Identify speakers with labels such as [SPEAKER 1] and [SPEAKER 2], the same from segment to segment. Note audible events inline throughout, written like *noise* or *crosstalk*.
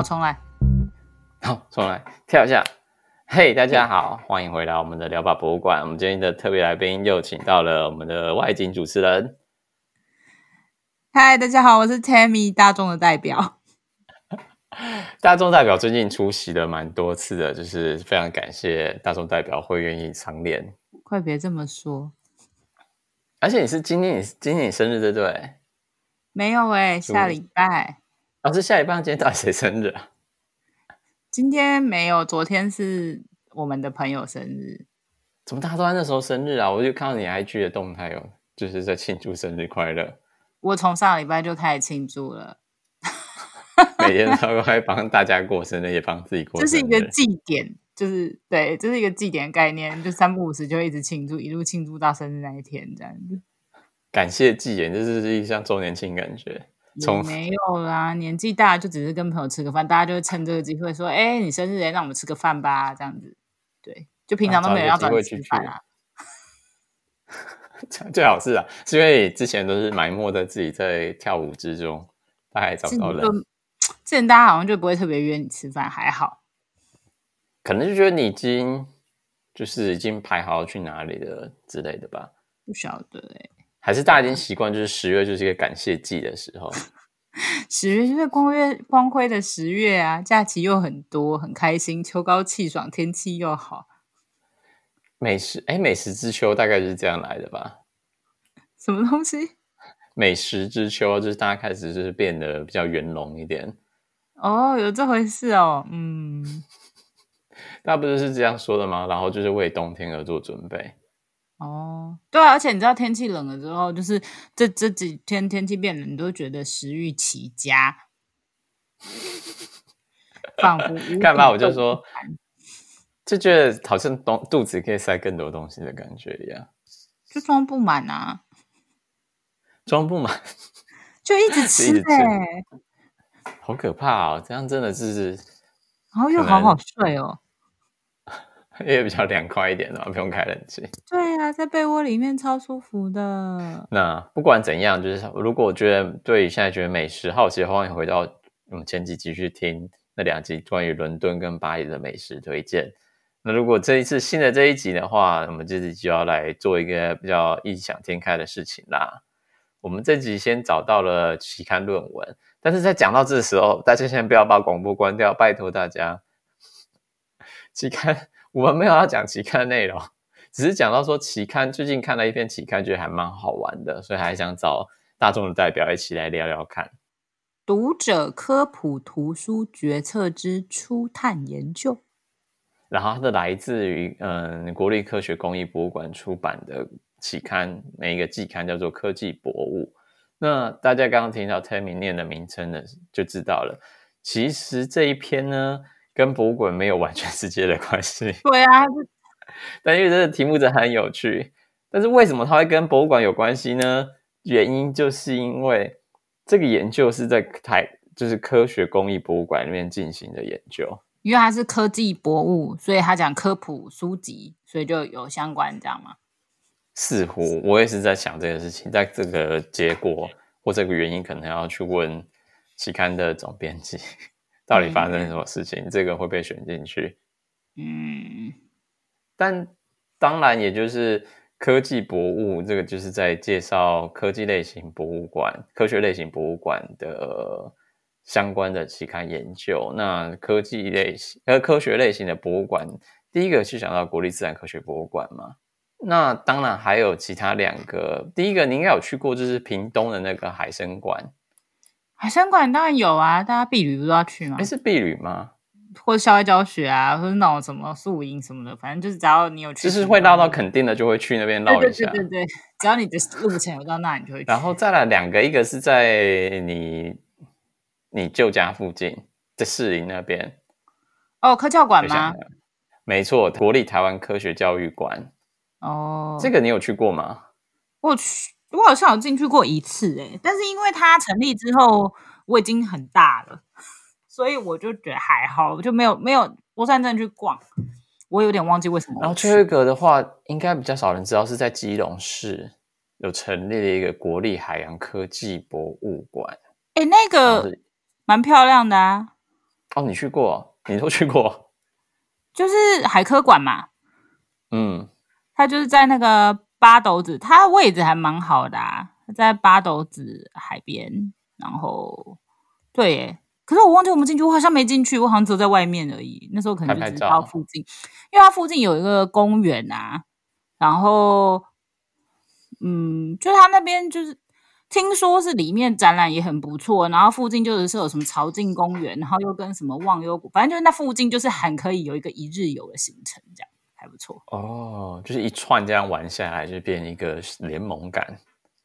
[SPEAKER 1] 好，重来。
[SPEAKER 2] 好，重来，跳一下。嘿，大家好，欢迎回来我们的聊吧博物馆。我们今天的特别来宾又请到了我们的外景主持人。
[SPEAKER 1] 嗨，大家好，我是 Tammy，大众的代表。*laughs*
[SPEAKER 2] 大众代表最近出席了蛮多次的，就是非常感谢大众代表会愿意常连。
[SPEAKER 1] 快别这么说。
[SPEAKER 2] 而且你是今天，你今天你生日对不对？
[SPEAKER 1] 没有哎、欸，下礼拜。
[SPEAKER 2] 啊，是下礼拜。今天到底谁生日啊？
[SPEAKER 1] 今天没有，昨天是我们的朋友生日。
[SPEAKER 2] 怎么大家都在那时候生日啊？我就看到你 IG 的动态哦，就是在庆祝生日快乐。
[SPEAKER 1] 我从上礼拜就开始庆祝了，*laughs*
[SPEAKER 2] 每天都会帮大家过生日，也帮自己过生日。
[SPEAKER 1] 这是一个祭典。就是对，这是一个祭典概念，就三不五时就一直庆祝，一路庆祝到生日那一天这样子。
[SPEAKER 2] 感谢祭典，就是一项周年庆感觉。从
[SPEAKER 1] 没有啦，年纪大就只是跟朋友吃个饭，大家就会趁这个机会说：“哎，你生日，让我们吃个饭吧。”这样子。对，就平常都没有要找你吃饭啊。*laughs*
[SPEAKER 2] 最好是啊，是因为之前都是埋没在自己在跳舞之中，大概找不到人。
[SPEAKER 1] 之前大家好像就不会特别约你吃饭，还好。
[SPEAKER 2] 可能就觉得你已经就是已经排好要去哪里了之类的吧，
[SPEAKER 1] 不晓得哎、欸，
[SPEAKER 2] 还是大家已经习惯，就是十月就是一个感谢季的时候。
[SPEAKER 1] 十月就是光月光辉的十月啊，假期又很多，很开心，秋高气爽，天气又好。
[SPEAKER 2] 美食哎，美食之秋大概就是这样来的吧？
[SPEAKER 1] 什么东西？
[SPEAKER 2] 美食之秋就是大家开始就是变得比较圆融一点。
[SPEAKER 1] 哦，有这回事哦，嗯。*laughs*
[SPEAKER 2] 大家不是是这样说的吗？然后就是为冬天而做准备。
[SPEAKER 1] 哦，对啊，而且你知道天气冷了之后，就是这这几天天气变冷，你都觉得食欲奇佳，仿佛
[SPEAKER 2] 干嘛？我就说，就觉得好像东肚子可以塞更多东西的感觉一样，
[SPEAKER 1] 就装不满啊，
[SPEAKER 2] 装不满，*laughs*
[SPEAKER 1] 就一直 *laughs* 吃呗、欸，
[SPEAKER 2] 好可怕哦！这样真的是，
[SPEAKER 1] 然后又好好睡哦。
[SPEAKER 2] 也比较凉快一点的嘛，不用开冷
[SPEAKER 1] 气。对、啊，在被窝里面超舒服的。
[SPEAKER 2] 那不管怎样，就是如果我觉得对现在觉得美食好奇的话，欢迎回到我们前几集去听那两集关于伦敦跟巴黎的美食推荐。那如果这一次新的这一集的话，我们这集就要来做一个比较异想天开的事情啦。我们这集先找到了期刊论文，但是在讲到这个时候，大家先不要把广播关掉，拜托大家。期刊。我们没有要讲期刊内容，只是讲到说期刊最近看了一篇期刊，觉得还蛮好玩的，所以还想找大众的代表一起来聊聊看。
[SPEAKER 1] 读者科普图书决策之初探研究，
[SPEAKER 2] 然后它是来自于嗯国立科学工艺博物馆出版的期刊，每一个季刊叫做科技博物。那大家刚刚听到 Tammy 念的名称呢，就知道了。其实这一篇呢。跟博物馆没有完全直接的关系。
[SPEAKER 1] 对啊，*laughs*
[SPEAKER 2] 但因为这个题目真的很有趣。但是为什么它会跟博物馆有关系呢？原因就是因为这个研究是在台，就是科学工艺博物馆里面进行的研究。
[SPEAKER 1] 因为它是科技博物，所以他讲科普书籍，所以就有相关，这样吗？
[SPEAKER 2] 似乎我也是在想这个事情，在这个结果或这个原因，可能要去问期刊的总编辑。到底发生什么事情？嗯、这个会被选进去？嗯，但当然，也就是科技博物这个，就是在介绍科技类型博物馆、科学类型博物馆的相关的期刊研究。那科技类型呃科学类型的博物馆，第一个是想到国立自然科学博物馆嘛？那当然还有其他两个。第一个你应该有去过，就是屏东的那个海生馆。
[SPEAKER 1] 海生馆当然有啊，大家避旅不都要去吗？
[SPEAKER 2] 诶是避旅吗？
[SPEAKER 1] 或者校外教学啊，或者那种什么宿营什么的，反正就是只要你有去，
[SPEAKER 2] 就是会绕到垦丁的，就会去那边绕一下。
[SPEAKER 1] 对对对对，只要你的路程有到那，你就会去。
[SPEAKER 2] 然后再来两个，一个是在你你舅家附近，在士林那边。
[SPEAKER 1] 哦，科教馆吗？
[SPEAKER 2] 没错，国立台湾科学教育馆。
[SPEAKER 1] 哦，
[SPEAKER 2] 这个你有去过吗？
[SPEAKER 1] 我去。我好像有进去过一次诶，但是因为它成立之后我已经很大了，所以我就觉得还好，我就没有没有不算真的去逛。我有点忘记为什么。
[SPEAKER 2] 然后最后一个的话，应该比较少人知道，是在基隆市有成立了一个国立海洋科技博物馆。
[SPEAKER 1] 诶，那个蛮漂亮的啊。
[SPEAKER 2] 哦，你去过？你都去过？
[SPEAKER 1] 就是海科馆嘛。
[SPEAKER 2] 嗯，
[SPEAKER 1] 它就是在那个八斗子，它位置还蛮好的啊，在八斗子海边。然后，对耶，可是我忘记我们进去，我好像没进去，我好像只有在外面而已。那时候可能就只到附近，因为它附近有一个公园啊。然后，嗯，就它那边就是。听说是里面展览也很不错，然后附近就是是有什么潮境公园，然后又跟什么忘忧谷，反正就是那附近就是很可以有一个一日游的行程，这样还不错。
[SPEAKER 2] 哦，就是一串这样玩下来，就变一个联盟感。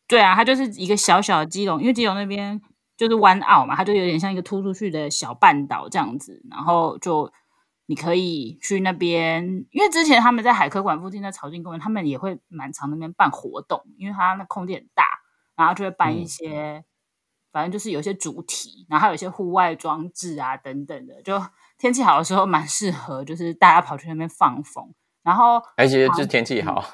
[SPEAKER 1] 对啊，它就是一个小小的基隆，因为基隆那边就是湾澳嘛，它就有点像一个突出去的小半岛这样子，然后就你可以去那边，因为之前他们在海科馆附近的潮境公园，他们也会蛮常那边办活动，因为它那空间很大。然后就会办一些，嗯、反正就是有一些主题，然后还有一些户外装置啊等等的，就天气好的时候蛮适合，就是大家跑去那边放风。然后
[SPEAKER 2] 而且就是天气好，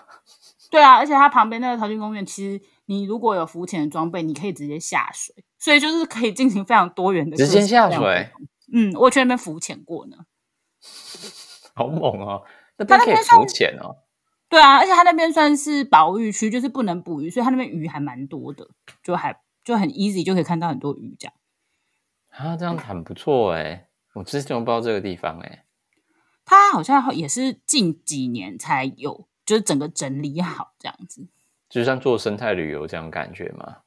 [SPEAKER 1] 对啊，而且它旁边那个潮境公园，其实你如果有浮潜的装备，你可以直接下水，所以就是可以进行非常多元的
[SPEAKER 2] 直接下水。
[SPEAKER 1] 嗯，我去那边浮潜过呢，*laughs*
[SPEAKER 2] 好猛哦！那边可以浮潜哦。
[SPEAKER 1] 对啊，而且它那边算是保育区，就是不能捕鱼，所以它那边鱼还蛮多的，就还就很 easy 就可以看到很多鱼这样。
[SPEAKER 2] 啊，这样很不错哎，我之前不知道这个地方哎。
[SPEAKER 1] 它好像也是近几年才有，就是整个整理好这样子。
[SPEAKER 2] 就像做生态旅游这样感觉吗？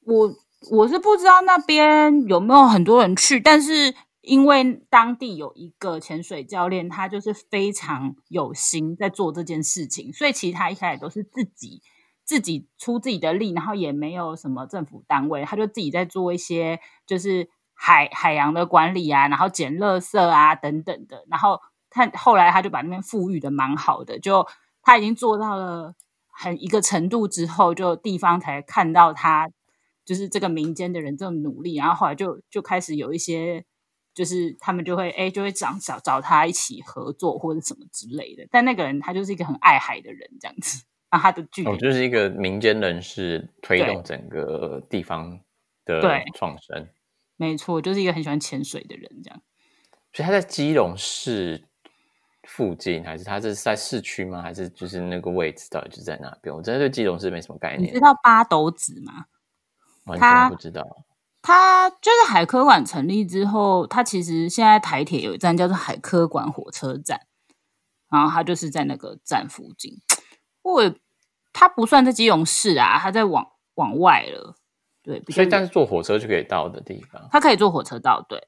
[SPEAKER 1] 我我是不知道那边有没有很多人去，但是。因为当地有一个潜水教练，他就是非常有心在做这件事情，所以其实他一开始都是自己自己出自己的力，然后也没有什么政府单位，他就自己在做一些就是海海洋的管理啊，然后捡垃圾啊等等的，然后他后来他就把那边富裕的蛮好的，就他已经做到了很一个程度之后，就地方才看到他就是这个民间的人这么努力，然后后来就就开始有一些。就是他们就会哎，就会找找找他一起合作或者什么之类的。但那个人他就是一个很爱海的人，这样子。啊，他的剧
[SPEAKER 2] 哦，就是一个民间人士推动整个地方的创生。
[SPEAKER 1] 没错，就是一个很喜欢潜水的人，这样。
[SPEAKER 2] 所以他在基隆市附近，还是他这是在市区吗？还是就是那个位置到底是在哪边？我真的对基隆市没什么概念。
[SPEAKER 1] 你知道八斗子吗？
[SPEAKER 2] 完全不知道。
[SPEAKER 1] 它就是海科馆成立之后，它其实现在台铁有一站叫做海科馆火车站，然后它就是在那个站附近。我它不算在基隆市啊，它在往往外了。对，
[SPEAKER 2] 所以但是坐火车就可以到的地方，
[SPEAKER 1] 它可以坐火车到。对，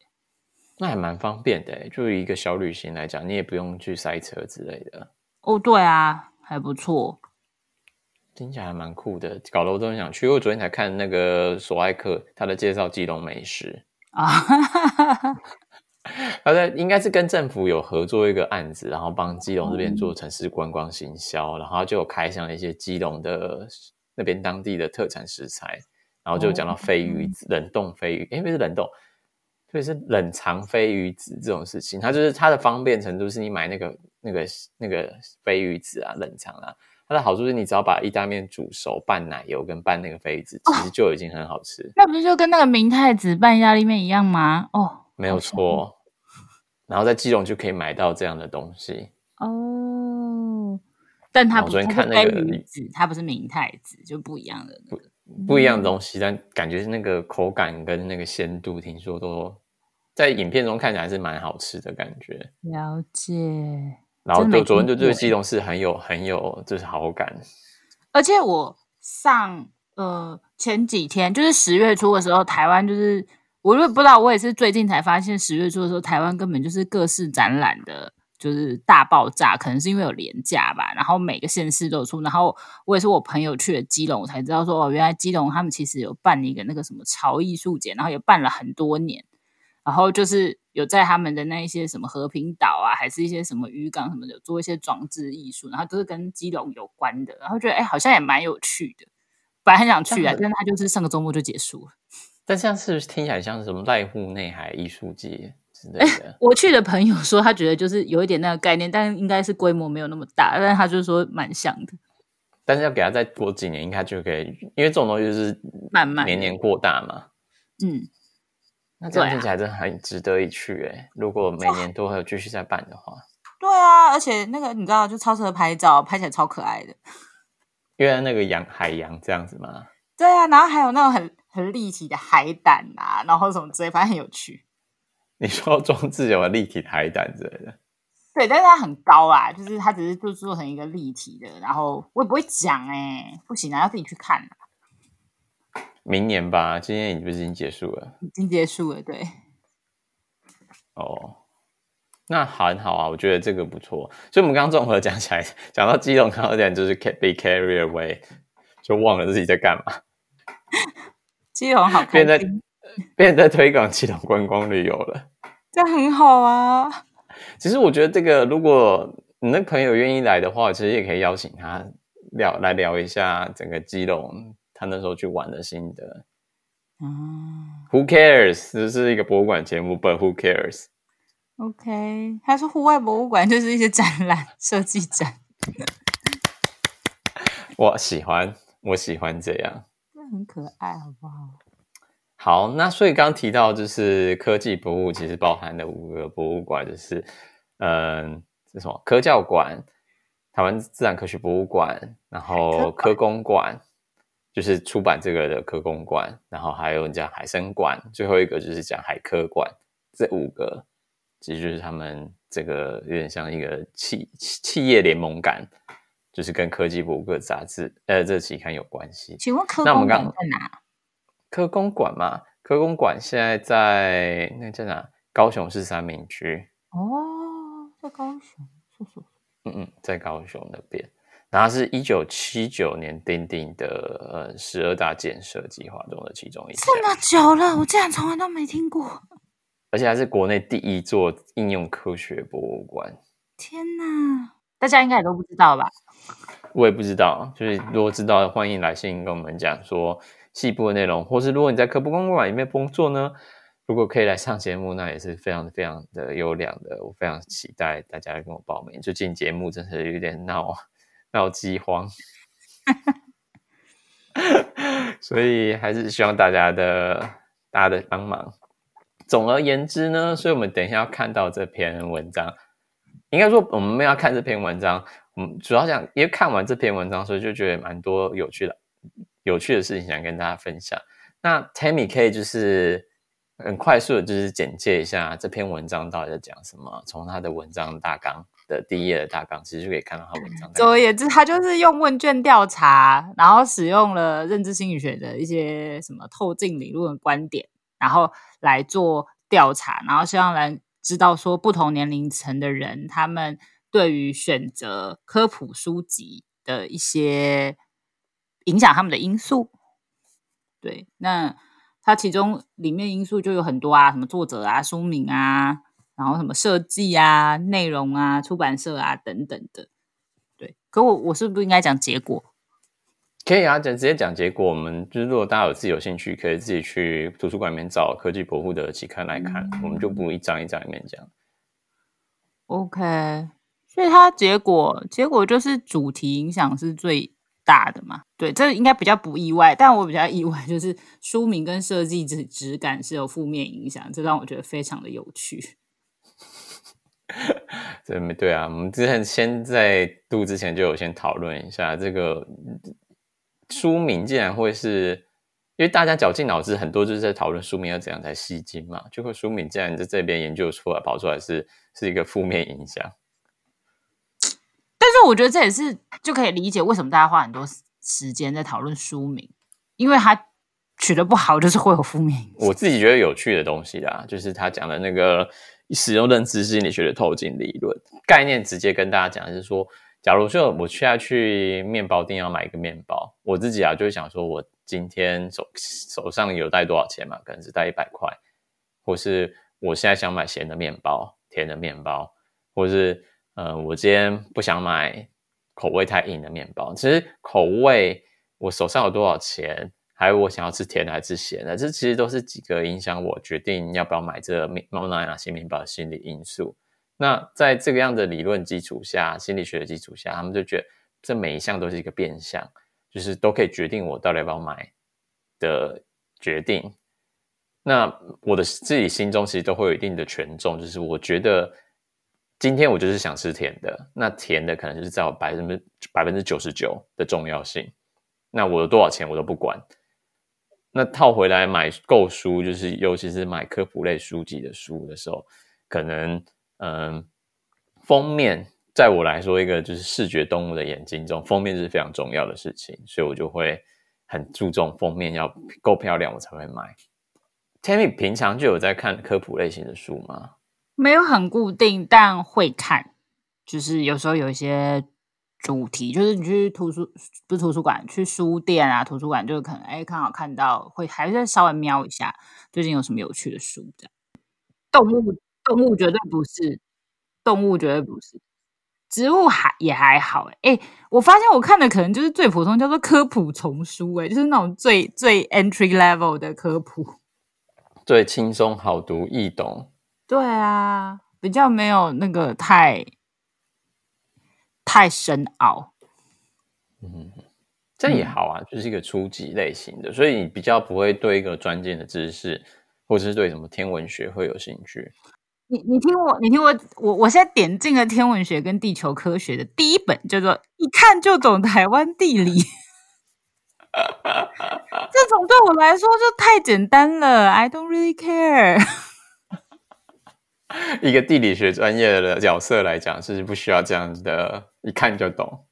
[SPEAKER 2] 那还蛮方便的。就一个小旅行来讲，你也不用去塞车之类的。
[SPEAKER 1] 哦，对啊，还不错。
[SPEAKER 2] 听起来还蛮酷的，搞得我都很想去。因为我昨天才看那个索爱克他的介绍基隆美食啊，*laughs* 他在应该是跟政府有合作一个案子，然后帮基隆这边做城市观光行销，嗯、然后就有开箱了一些基隆的那边当地的特产食材，然后就讲到飞鱼子、哦、冷冻飞鱼，哎不是冷冻，特别是冷藏飞鱼子这种事情。它就是它的方便程度是你买那个那个那个飞鱼子啊，冷藏啊。它的好处是你只要把意大利面煮熟，拌奶油跟拌那个飞鱼子，其实就已经很好吃。哦、
[SPEAKER 1] 那不是就跟那个明太子拌意大利面一样吗？哦，
[SPEAKER 2] 没有错。然后在基隆就可以买到这样的东西
[SPEAKER 1] 哦。但它不是看那个飞鱼子，它不是明太子，就不一样的、那个、
[SPEAKER 2] 不不一样的东西，但感觉是那个口感跟那个鲜度，听说都在影片中看起来是蛮好吃的感觉。
[SPEAKER 1] 了解。
[SPEAKER 2] 然后就昨天就对基隆是很有很有就是好感，
[SPEAKER 1] 而且我上呃前几天就是十月初的时候，台湾就是我就不知道，我也是最近才发现十月初的时候，台湾根本就是各式展览的，就是大爆炸，可能是因为有廉价吧，然后每个县市都有出，然后我也是我朋友去了基隆，我才知道说哦，原来基隆他们其实有办一个那个什么潮艺术节，然后也办了很多年。然后就是有在他们的那一些什么和平岛啊，还是一些什么渔港什么的，做一些装置艺术，然后都是跟基隆有关的，然后觉得哎，好像也蛮有趣的。本来很想去啊，但是他就是上个周末就结束了。
[SPEAKER 2] 但这样是不是听起来像是什么濑户内海艺术节？*laughs*
[SPEAKER 1] 我去的朋友说，他觉得就是有一点那个概念，但应该是规模没有那么大，但是他就说蛮像的。
[SPEAKER 2] 但是要给他再过几年，应该就可以，因为这种东西就是慢慢年年过大嘛。
[SPEAKER 1] 嗯。
[SPEAKER 2] 那这样听起来真的很值得一去哎、欸、如果每年都会有继续在办的话，
[SPEAKER 1] 对啊，而且那个你知道，就超适合拍照，拍起来超可爱的。
[SPEAKER 2] 因为那个洋海洋这样子嘛？
[SPEAKER 1] 对啊，然后还有那种很很立体的海胆啊，然后什么之类，反正很有趣。
[SPEAKER 2] 你说装置有立体的海胆之类的？
[SPEAKER 1] 对，但是它很高啊，就是它只是就做成一个立体的，然后我也不会讲哎、欸，不行啊，要自己去看啊。
[SPEAKER 2] 明年吧，今年已经不是已经结束了？
[SPEAKER 1] 已经结束了，对。
[SPEAKER 2] 哦，那很好啊，我觉得这个不错。所以我们刚刚综合讲起来，讲到基隆，刚刚讲就是 be carried away，就忘了自己在干嘛。*laughs*
[SPEAKER 1] 基隆好开心，*laughs* 变在
[SPEAKER 2] 在推广基隆观光旅游了，
[SPEAKER 1] 这很好啊。
[SPEAKER 2] 其实我觉得这个，如果你的朋友愿意来的话，其实也可以邀请他聊来聊一下整个基隆他那时候去玩的心得。嗯，Who cares？这是一个博物馆节目，But who cares？OK，
[SPEAKER 1] 他说户外博物馆就是一些展览设计展。*laughs*
[SPEAKER 2] 我喜欢，我喜欢这样，
[SPEAKER 1] 这很可爱，好不好？
[SPEAKER 2] 好，那所以刚刚提到就是科技博物，其实包含的五个博物馆，就是嗯，是什么？科教馆、台湾自然科学博物馆，然后科工馆，就是出版这个的科工馆，然后还有讲海生馆，最后一个就是讲海科馆。这五个其实就是他们这个有点像一个企企业联盟感，就是跟科技博物馆杂志呃这个期刊有关系。
[SPEAKER 1] 请问科工馆在哪？
[SPEAKER 2] 科工馆嘛，科工馆现在在那在哪？高雄市三明区。
[SPEAKER 1] 哦，在高雄，是是。
[SPEAKER 2] 嗯嗯，在高雄那边。然后是一九七九年订定的，呃，十二大建设计划中的其中一项。
[SPEAKER 1] 这么久了，我竟然从来都没听过。
[SPEAKER 2] 而且还是国内第一座应用科学博物馆。*laughs*
[SPEAKER 1] 天哪，大家应该也都不知道吧？
[SPEAKER 2] 我也不知道，就是如果知道，欢迎来信跟我们讲说。细部的内容，或是如果你在科博公馆里面工作呢，如果可以来上节目，那也是非常非常的优良的。我非常期待大家来跟我报名。最近节目真是有点闹闹饥荒，*laughs* 所以还是希望大家的大家的帮忙。总而言之呢，所以我们等一下要看到这篇文章，应该说我们要看这篇文章，我们主要讲，因为看完这篇文章，所以就觉得蛮多有趣的。有趣的事情想跟大家分享。那 Tammy 可以就是很快速的，就是简介一下这篇文章到底在讲什么。从他的文章大纲的第一页的大纲，其实就可以看到他文章。
[SPEAKER 1] 总而言之，他就是用问卷调查，然后使用了认知心理学的一些什么透镜理论的观点，然后来做调查，然后希望来知道说不同年龄层的人，他们对于选择科普书籍的一些。影响他们的因素，对，那它其中里面因素就有很多啊，什么作者啊、书名啊，然后什么设计啊、内容啊、出版社啊等等的，对。可我我是不是应该讲结果？
[SPEAKER 2] 可以啊，讲直接讲结果。我们就是如果大家有自己有兴趣，可以自己去图书馆里面找科技博物的期刊来看，嗯、我们就不一张一张里面讲。
[SPEAKER 1] OK，所以它结果结果就是主题影响是最大的嘛，对，这应该比较不意外，但我比较意外就是书名跟设计质质感是有负面影响，这让我觉得非常的有趣。*laughs*
[SPEAKER 2] 对没对啊，我们之前先在录之前就有先讨论一下这个书名，竟然会是因为大家绞尽脑汁，很多就是在讨论书名要怎样才吸睛嘛，结果书名竟然在这边研究出来跑出来是是一个负面影
[SPEAKER 1] 响。我觉得这也是就可以理解为什么大家花很多时间在讨论书名，因为它取得不好，就是会有负面。
[SPEAKER 2] 我自己觉得有趣的东西啦，就是他讲的那个使用认知心理学的透镜理论概念，直接跟大家讲，是说，假如说我现在去面包店要买一个面包，我自己啊就会想说，我今天手手上有带多少钱嘛？可能是带一百块，或是我现在想买咸的面包、甜的面包，或是。呃，我今天不想买口味太硬的面包。其实口味，我手上有多少钱，还有我想要吃甜的还是咸的，这其实都是几个影响我决定要不要买这个面包、哪些面包的心理因素。那在这个样的理论基础下，心理学的基础下，他们就觉得这每一项都是一个变相，就是都可以决定我到底要不要买的决定。那我的自己心中其实都会有一定的权重，就是我觉得今天我就是想吃甜的，那甜的可能就是在我百分之百分之九十九的重要性。那我有多少钱我都不管。那套回来买购书，就是尤其是买科普类书籍的书的时候，可能嗯，封面在我来说，一个就是视觉动物的眼睛中，封面是非常重要的事情，所以我就会很注重封面要够漂亮，我才会买。Tammy 平常就有在看科普类型的书吗？
[SPEAKER 1] 没有很固定，但会看。就是有时候有一些主题，就是你去图书不是图书馆，去书店啊，图书馆就可能哎，刚好看到会还是稍微瞄一下，最近有什么有趣的书这样。动物动物绝对不是，动物绝对不是，植物还也还好哎。哎，我发现我看的可能就是最普通，叫做科普丛书哎，就是那种最最 entry level 的科普。
[SPEAKER 2] 最轻松、好读、易懂。
[SPEAKER 1] 对啊，比较没有那个太太深奥。
[SPEAKER 2] 嗯，这样也好啊，就是一个初级类型的，所以你比较不会对一个专业的知识，或者是对什么天文学会有兴趣。
[SPEAKER 1] 你你听我，你听我，我我现在点进了天文学跟地球科学的第一本，叫做《一看就懂台湾地理》。*laughs* 这种对我来说就太简单了，I don't really care。*laughs*
[SPEAKER 2] 一个地理学专业的角色来讲，是不需要这样子的，一看就懂。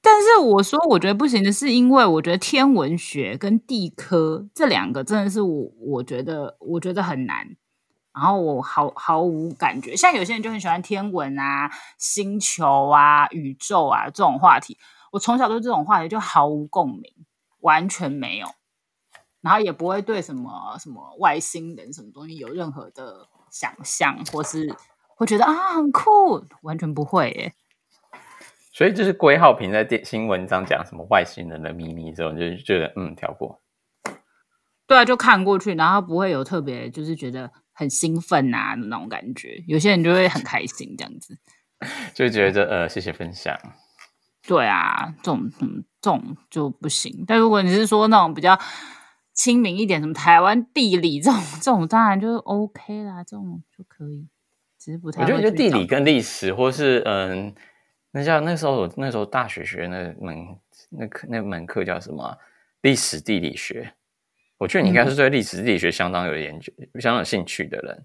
[SPEAKER 1] 但是我说，我觉得不行的是，因为我觉得天文学跟地科这两个真的是我，我觉得我觉得很难。然后我毫毫无感觉，像有些人就很喜欢天文啊、星球啊、宇宙啊这种话题。我从小对这种话题就毫无共鸣，完全没有，然后也不会对什么什么外星人什么东西有任何的想象，或是会觉得啊很酷，完全不会耶。
[SPEAKER 2] 所以就是归浩平在电新文章讲什么外星人的秘密之后，就觉得嗯跳过。
[SPEAKER 1] 对啊，就看过去，然后不会有特别就是觉得很兴奋啊那种感觉。有些人就会很开心这样子，*laughs*
[SPEAKER 2] 就觉得呃谢谢分享。
[SPEAKER 1] 对啊，这种嗯，这种就不行。但如果你是说那种比较亲民一点，什么台湾地理这种，*laughs* 这种当然就是 OK 啦，这种就可以。只是不太。
[SPEAKER 2] 我觉得就地理跟历史，或是嗯，那叫那时候我那时候大学学那门那课那门课叫什么历史地理学？我觉得你应该是对历史地理学相当有研究、嗯、相当有兴趣的人。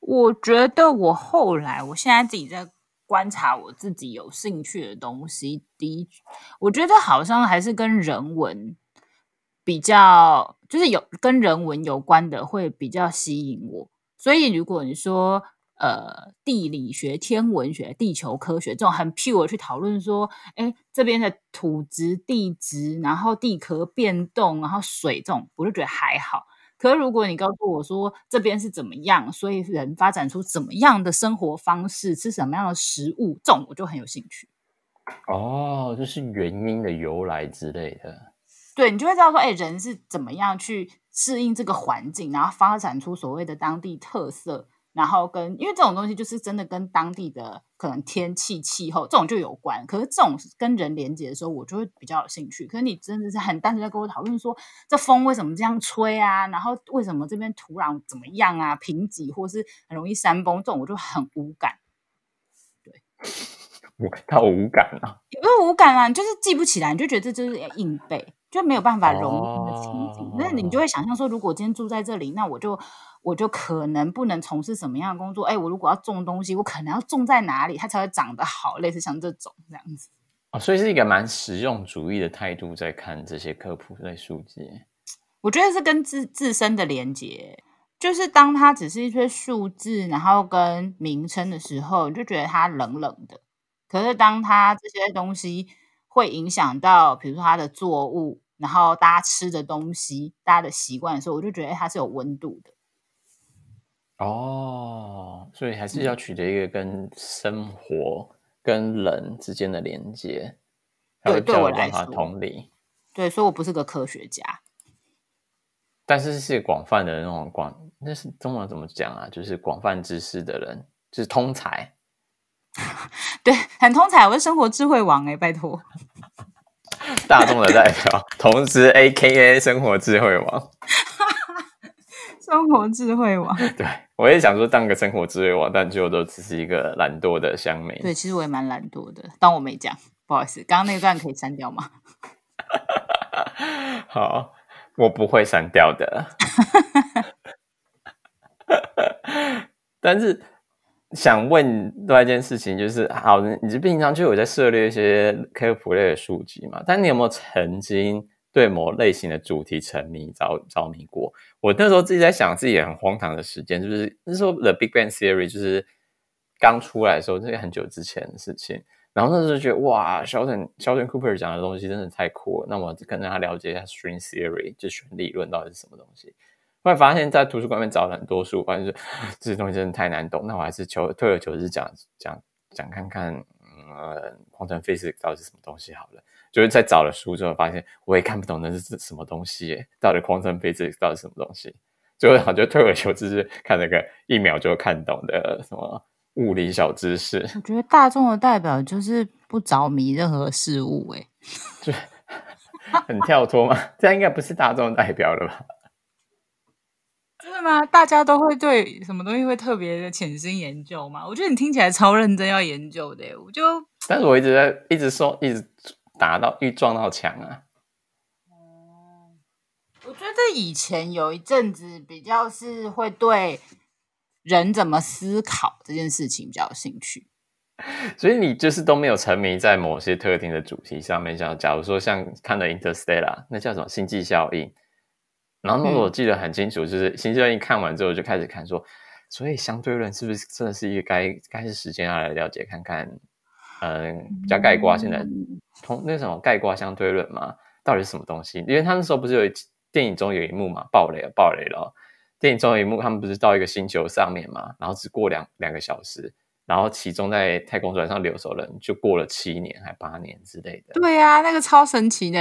[SPEAKER 1] 我觉得我后来，我现在自己在。观察我自己有兴趣的东西，第一，我觉得好像还是跟人文比较，就是有跟人文有关的会比较吸引我。所以如果你说呃地理学、天文学、地球科学这种很 pure 去讨论说，哎，这边的土质、地质，然后地壳变动，然后水这种，我就觉得还好。可是，如果你告诉我说这边是怎么样，所以人发展出怎么样的生活方式，吃什么样的食物，这种我就很有兴趣。
[SPEAKER 2] 哦，就是原因的由来之类的。
[SPEAKER 1] 对，你就会知道说，哎，人是怎么样去适应这个环境，然后发展出所谓的当地特色。然后跟，因为这种东西就是真的跟当地的可能天气气候这种就有关。可是这种跟人连接的时候，我就会比较有兴趣。可是你真的是很单纯在跟我讨论说，这风为什么这样吹啊？然后为什么这边土壤怎么样啊？贫瘠或是很容易山崩，这种我就很无感。对，
[SPEAKER 2] 我他无感啊，
[SPEAKER 1] 也不是无感啊，就是记不起来，你就觉得这就是硬背，就没有办法融入的情景。那、哦、你就会想象说，如果今天住在这里，那我就。我就可能不能从事什么样的工作？哎，我如果要种东西，我可能要种在哪里，它才会长得好？类似像这种这样子。
[SPEAKER 2] 哦，所以是一个蛮实用主义的态度在看这些科普类书籍。
[SPEAKER 1] 我觉得是跟自自身的连接，就是当它只是一些数字，然后跟名称的时候，你就觉得它冷冷的。可是当它这些东西会影响到，比如说它的作物，然后大家吃的东西，大家的习惯的时候，我就觉得它是有温度的。
[SPEAKER 2] 哦，所以还是要取得一个跟生活、嗯、跟人之间的连接，
[SPEAKER 1] 对，对我来说
[SPEAKER 2] 同理。
[SPEAKER 1] 对，所以我不是个科学家，
[SPEAKER 2] 但是是广泛的那种广，那是中文怎么讲啊？就是广泛知识的人，就是通才。*laughs*
[SPEAKER 1] 对，很通才，我是生活智慧王哎、欸，拜托。*laughs*
[SPEAKER 2] 大众的代表，同时 AKA 生活智慧王。*laughs*
[SPEAKER 1] 生活智慧王。
[SPEAKER 2] 对，我也想说当个生活智慧王，但最后都只是一个懒惰的香梅。
[SPEAKER 1] 对，其实我也蛮懒惰的，当我没讲，不好意思，刚刚那段可以删掉吗？*laughs*
[SPEAKER 2] 好，我不会删掉的。但是想问另外一件事情，就是好，你是平常就有在涉猎一些科普类的书籍嘛？但你有没有曾经对某类型的主题沉迷着着迷过？我那时候自己在想，自己也很荒唐的时间，就是那时候 The Big Bang Theory 就是刚出来的时候，这是很久之前的事情。然后那时候觉得哇，Sheldon Sheldon Cooper 讲的东西真的太酷了，那我可能要了解一下 String Theory 就弦理论到底是什么东西。后来发现，在图书馆里面找了很多书，发现是 *laughs* 这些东西真的太难懂。那我还是求退而求之讲讲讲看看，呃，Quantum Physics 到底是什么东西好了。就是在找了书之后，发现我也看不懂那是什么东西耶，到底 Quantum Physics 到底是什么东西？最后我就退而求之，是看那个一秒就看懂的什么物理小知识。
[SPEAKER 1] 我觉得大众的代表就是不着迷任何事物，哎，*laughs*
[SPEAKER 2] 就 *laughs* 很跳脱嘛。这样应该不是大众的代表了吧？
[SPEAKER 1] 真的吗？大家都会对什么东西会特别的潜心研究吗？我觉得你听起来超认真要研究的，我就……
[SPEAKER 2] 但是我一直在一直说，一直打到一撞到墙啊。
[SPEAKER 1] 哦，我觉得以前有一阵子比较是会对人怎么思考这件事情比较有兴趣，
[SPEAKER 2] 所以你就是都没有沉迷在某些特定的主题上面，像假如说像看了《Interstellar》，那叫什么《星际效应》。然后那我记得很清楚，就是《星际效应》看完之后就开始看说，所以相对论是不是真的是一个该该是时间要来了解看看，嗯，比较概括现在通那什么概括相对论嘛，到底是什么东西？因为他那时候不是有电影中有一幕嘛，爆雷了，爆雷了！电影中有一幕，他们不是到一个星球上面嘛，然后只过两两个小时，然后其中在太空船上留守人就过了七年还八年之类的。
[SPEAKER 1] 对呀、啊，那个超神奇的。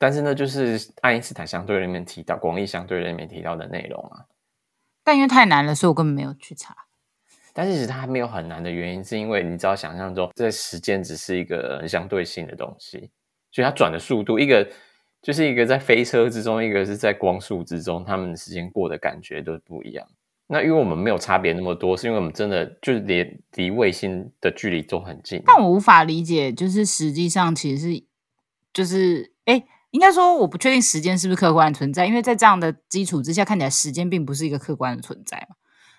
[SPEAKER 2] 但是呢，就是爱因斯坦相对论里面提到，广义相对论里面提到的内容啊。
[SPEAKER 1] 但因为太难了，所以我根本没有去查。
[SPEAKER 2] 但是其实它还没有很难的原因，是因为你只要想象中，这时间只是一个相对性的东西，所以它转的速度，一个就是一个在飞车之中，一个是在光速之中，他们的时间过的感觉都不一样。那因为我们没有差别那么多，是因为我们真的就是连离卫星的距离都很近。
[SPEAKER 1] 但我无法理解，就是实际上其实是就是哎。诶应该说，我不确定时间是不是客观存在，因为在这样的基础之下，看起来时间并不是一个客观的存在嘛。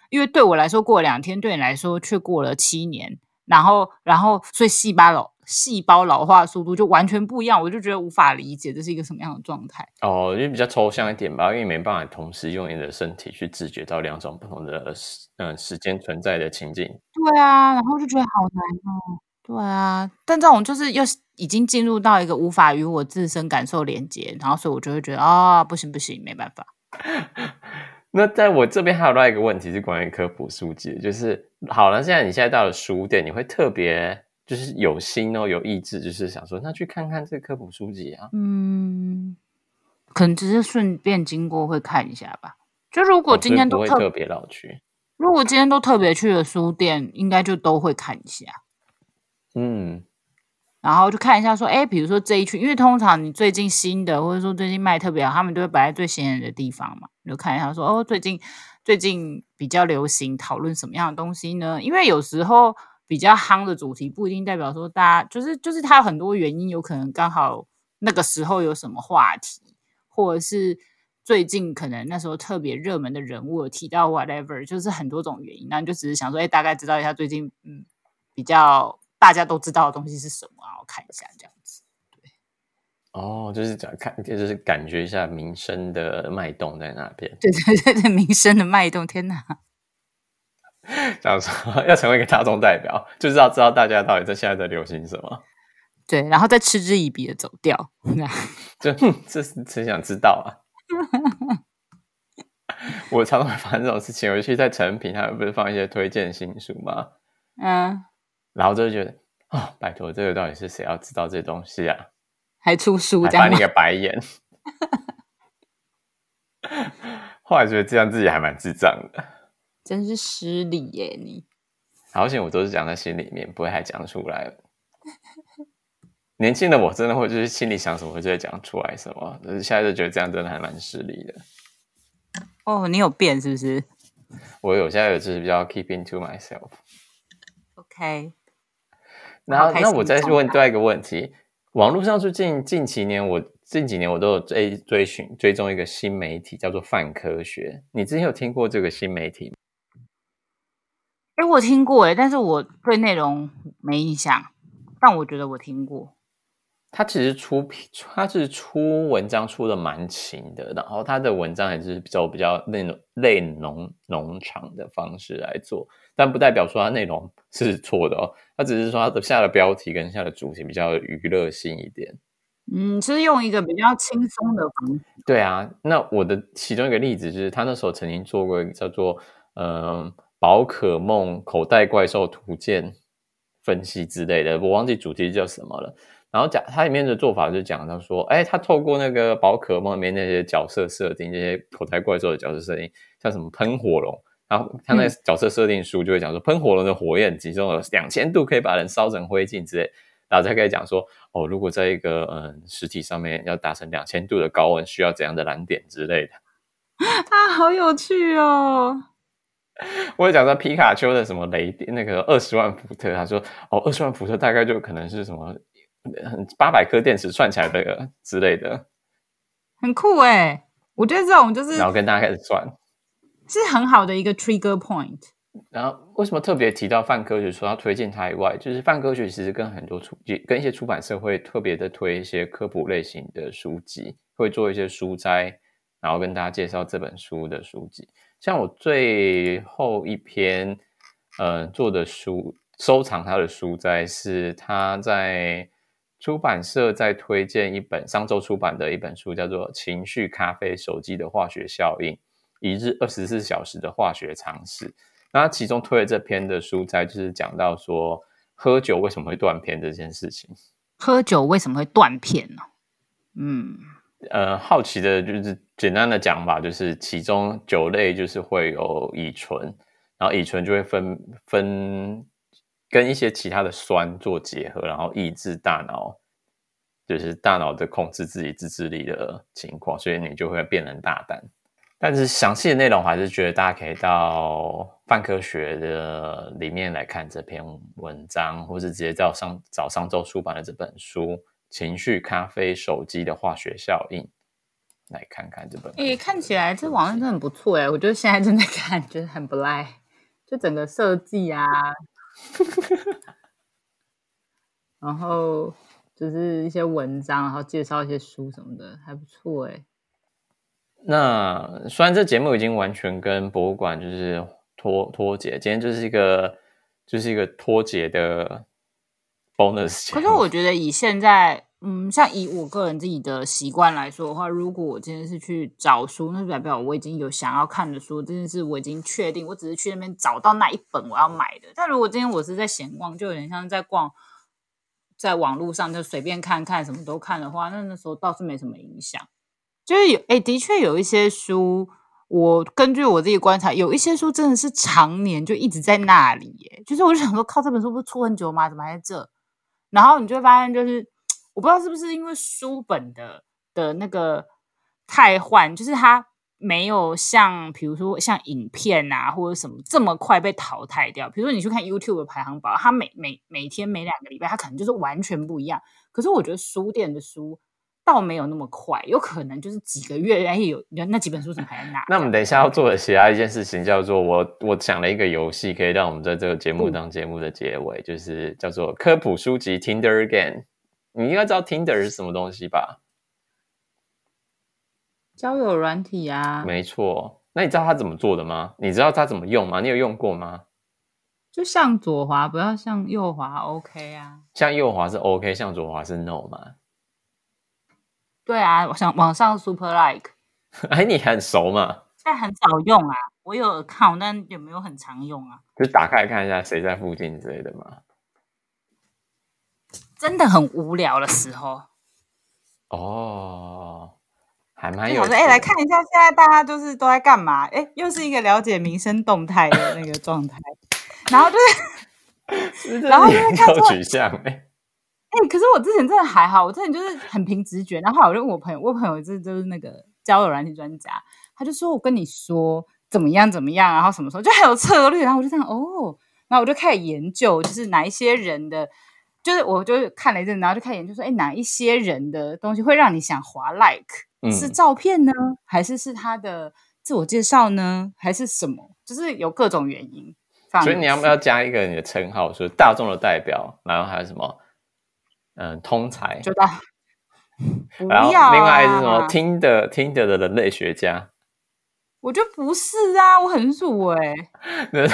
[SPEAKER 1] 因为对我来说过了两天，对你来说却过了七年，然后，然后，所以细胞老细胞老化的速度就完全不一样，我就觉得无法理解这是一个什么样的状态。
[SPEAKER 2] 哦，因为比较抽象一点吧，因为没办法同时用你的身体去自觉到两种不同的时嗯时间存在的情境。
[SPEAKER 1] 对啊，然后就觉得好难哦。对啊，但这种就是又已经进入到一个无法与我自身感受连接，然后所以我就会觉得啊、哦，不行不行，没办法。*laughs*
[SPEAKER 2] 那在我这边还有另外一个问题是关于科普书籍，就是好了，现在你现在到了书店，你会特别就是有心哦，有意志，就是想说那去看看这个科普书籍啊。
[SPEAKER 1] 嗯，可能只是顺便经过会看一下吧。就如果今天都特
[SPEAKER 2] 别老去，
[SPEAKER 1] 如果今天都特别去了书店，应该就都会看一下。
[SPEAKER 2] 嗯，
[SPEAKER 1] 然后就看一下说，哎，比如说这一区，因为通常你最近新的，或者说最近卖特别好，他们都会摆在最显眼的地方嘛。就看一下说，哦，最近最近比较流行讨论什么样的东西呢？因为有时候比较夯的主题不一定代表说大家就是就是它有很多原因，有可能刚好那个时候有什么话题，或者是最近可能那时候特别热门的人物有提到 whatever，就是很多种原因。那你就只是想说，哎，大概知道一下最近嗯比较。大家都知道的东西是什么啊？我看一下这样子。对，
[SPEAKER 2] 哦，就是讲看，就是感觉一下民生的脉动在那边。
[SPEAKER 1] 对对对对，民生的脉动，天哪！*laughs*
[SPEAKER 2] 想说要成为一个大众代表，就是要知道大家到底在现在在流行什么。*laughs*
[SPEAKER 1] 对，然后再嗤之以鼻的走掉。*laughs*
[SPEAKER 2] 就这是真想知道啊！我常常会发生这种事情，尤其在成品，他们不是放一些推荐新书吗？
[SPEAKER 1] 嗯。
[SPEAKER 2] 然后就觉得啊、哦，拜托，这个到底是谁要知道这东西啊？
[SPEAKER 1] 还出书，
[SPEAKER 2] 还翻你个白眼。后来觉得这样自己还蛮智障的，
[SPEAKER 1] 真是失礼耶你！
[SPEAKER 2] 好险我都是讲在心里面，不会还讲出来。年轻的我真的会就是心里想什么就会讲出来什么，但是现在就觉得这样真的还蛮失礼的。
[SPEAKER 1] 哦，你有变是不是？
[SPEAKER 2] 我有，现在有就是比较 keeping to myself。
[SPEAKER 1] OK，
[SPEAKER 2] 然后那我再问第二个问题：网络上最近近几年，我近几年我都有追追寻追踪一个新媒体，叫做泛科学。你之前有听过这个新媒体吗？
[SPEAKER 1] 哎，我听过哎，但是我对内容没印象，但我觉得我听过。
[SPEAKER 2] 他其实出品，他是出文章出的蛮勤的，然后他的文章也是比较比较那种类农农场的方式来做，但不代表说他内容是错的哦，他只是说他的下的标题跟下的主题比较娱乐性一点。
[SPEAKER 1] 嗯，是用一个比较轻松的方式。
[SPEAKER 2] 对啊，那我的其中一个例子就是他那时候曾经做过一个叫做嗯宝可梦口袋怪兽图鉴分析之类的，我忘记主题叫什么了。然后讲它里面的做法就讲到说，哎，他透过那个宝可梦里面那些角色设定，这些口袋怪兽的角色设定，像什么喷火龙，然后他那个角色设定书就会讲说，喷火龙的火焰集中了两千度，可以把人烧成灰烬之类。然后再可以讲说，哦，如果在一个嗯实体上面要达成两千度的高温，需要怎样的燃点之类的。*laughs*
[SPEAKER 1] 啊，好有趣哦！*laughs*
[SPEAKER 2] 我也讲到皮卡丘的什么雷电，那个二十万伏特，他说，哦，二十万伏特大概就可能是什么。八百颗电池串起来的之类的，
[SPEAKER 1] 很酷哎！我觉得这种就是，
[SPEAKER 2] 然后跟大家开始算，
[SPEAKER 1] 是很好的一个 trigger point。
[SPEAKER 2] 然后为什么特别提到泛科学，说要推荐它以外，就是泛科学其实跟很多出，跟一些出版社会特别的推一些科普类型的书籍，会做一些书摘，然后跟大家介绍这本书的书籍。像我最后一篇，呃，做的书收藏他的书摘是他在。出版社在推荐一本商周出版的一本书，叫做《情绪咖啡手机的化学效应：一日二十四小时的化学常识》。那其中推了这篇的书摘，就是讲到说，喝酒为什么会断片这件事情。
[SPEAKER 1] 喝酒为什么会断片呢？嗯，
[SPEAKER 2] 呃，好奇的就是简单的讲法，就是其中酒类就是会有乙醇，然后乙醇就会分分。跟一些其他的酸做结合，然后抑制大脑，就是大脑的控制自己自制力的情况，所以你就会变成大胆。但是详细的内容，还是觉得大家可以到泛科学的里面来看这篇文章，或是直接到上早上周出版的这本书《情绪咖啡手机的化学效应》来看看这本。诶，
[SPEAKER 1] 看起来这网站真的很不错诶，我觉得现在正在看，觉得很不赖，就整个设计啊。*laughs* 然后就是一些文章，然后介绍一些书什么的，还不错哎。
[SPEAKER 2] 那虽然这节目已经完全跟博物馆就是脱脱节，今天就是一个就是一个脱节的 bonus。
[SPEAKER 1] 可是我觉得以现在。嗯，像以我个人自己的习惯来说的话，如果我今天是去找书，那就代表我已经有想要看的书，这件事我已经确定，我只是去那边找到那一本我要买的。但如果今天我是在闲逛，就有点像在逛，在网络上就随便看看什么都看的话，那那时候倒是没什么影响。就是有，诶，的确有一些书，我根据我自己观察，有一些书真的是常年就一直在那里，耶。就是我就想说，靠，这本书不是出很久吗？怎么还在这？然后你就会发现，就是。我不知道是不是因为书本的的那个太换，就是它没有像比如说像影片啊或者什么这么快被淘汰掉。比如说你去看 YouTube 的排行榜，它每每每天每两个礼拜，它可能就是完全不一样。可是我觉得书店的书倒没有那么快，有可能就是几个月，哎，有那几本书怎么还在那？
[SPEAKER 2] 那我们等一下要做的其他一件事情叫做我我想了一个游戏，可以让我们在这个节目当节目的结尾，嗯、就是叫做科普书籍 Tinder Again。你应该知道 Tinder 是什么东西吧？
[SPEAKER 1] 交友软体啊，
[SPEAKER 2] 没错。那你知道它怎么做的吗？你知道它怎么用吗？你有用过吗？
[SPEAKER 1] 就向左滑，不要向右滑，OK 啊。
[SPEAKER 2] 向右滑是 OK，向左滑是 No 吗？
[SPEAKER 1] 对啊，我想网上 Super Like。*laughs*
[SPEAKER 2] 哎，你很熟嘛？
[SPEAKER 1] 现在很少用啊，我有 account，但有没有很常用啊？
[SPEAKER 2] 就打开看一下谁在附近之类的嘛？
[SPEAKER 1] 真的很无聊的时候，
[SPEAKER 2] 哦，还蛮有。
[SPEAKER 1] 哎，来看一下，现在大家就是都在干嘛？哎，又是一个了解民生动态的那个状态，*laughs* 然后就是，然后就是看
[SPEAKER 2] 取向。哎，
[SPEAKER 1] 哎，可是我之前真的还好，我之前就是很凭直觉，然后我就问我朋友，我朋友就是就是那个交友软件专家，他就说我跟你说怎么样怎么样，然后什么时候就还有策略，然后我就这样哦，然后我就开始研究，就是哪一些人的，就是我就看了一阵，然后就开始研究说，哎，哪一些人的东西会让你想滑 like，嗯，是照片呢，还是是他的自我介绍呢，还是什么？就是有各种原因。
[SPEAKER 2] 所以你要不要加一个你的称号，说大众的代表，然后还有什么？嗯，通才。*laughs* 然后另外是什么？听的听的的人类学家。
[SPEAKER 1] 我就不是啊，我很弱 *laughs* 哎。
[SPEAKER 2] 那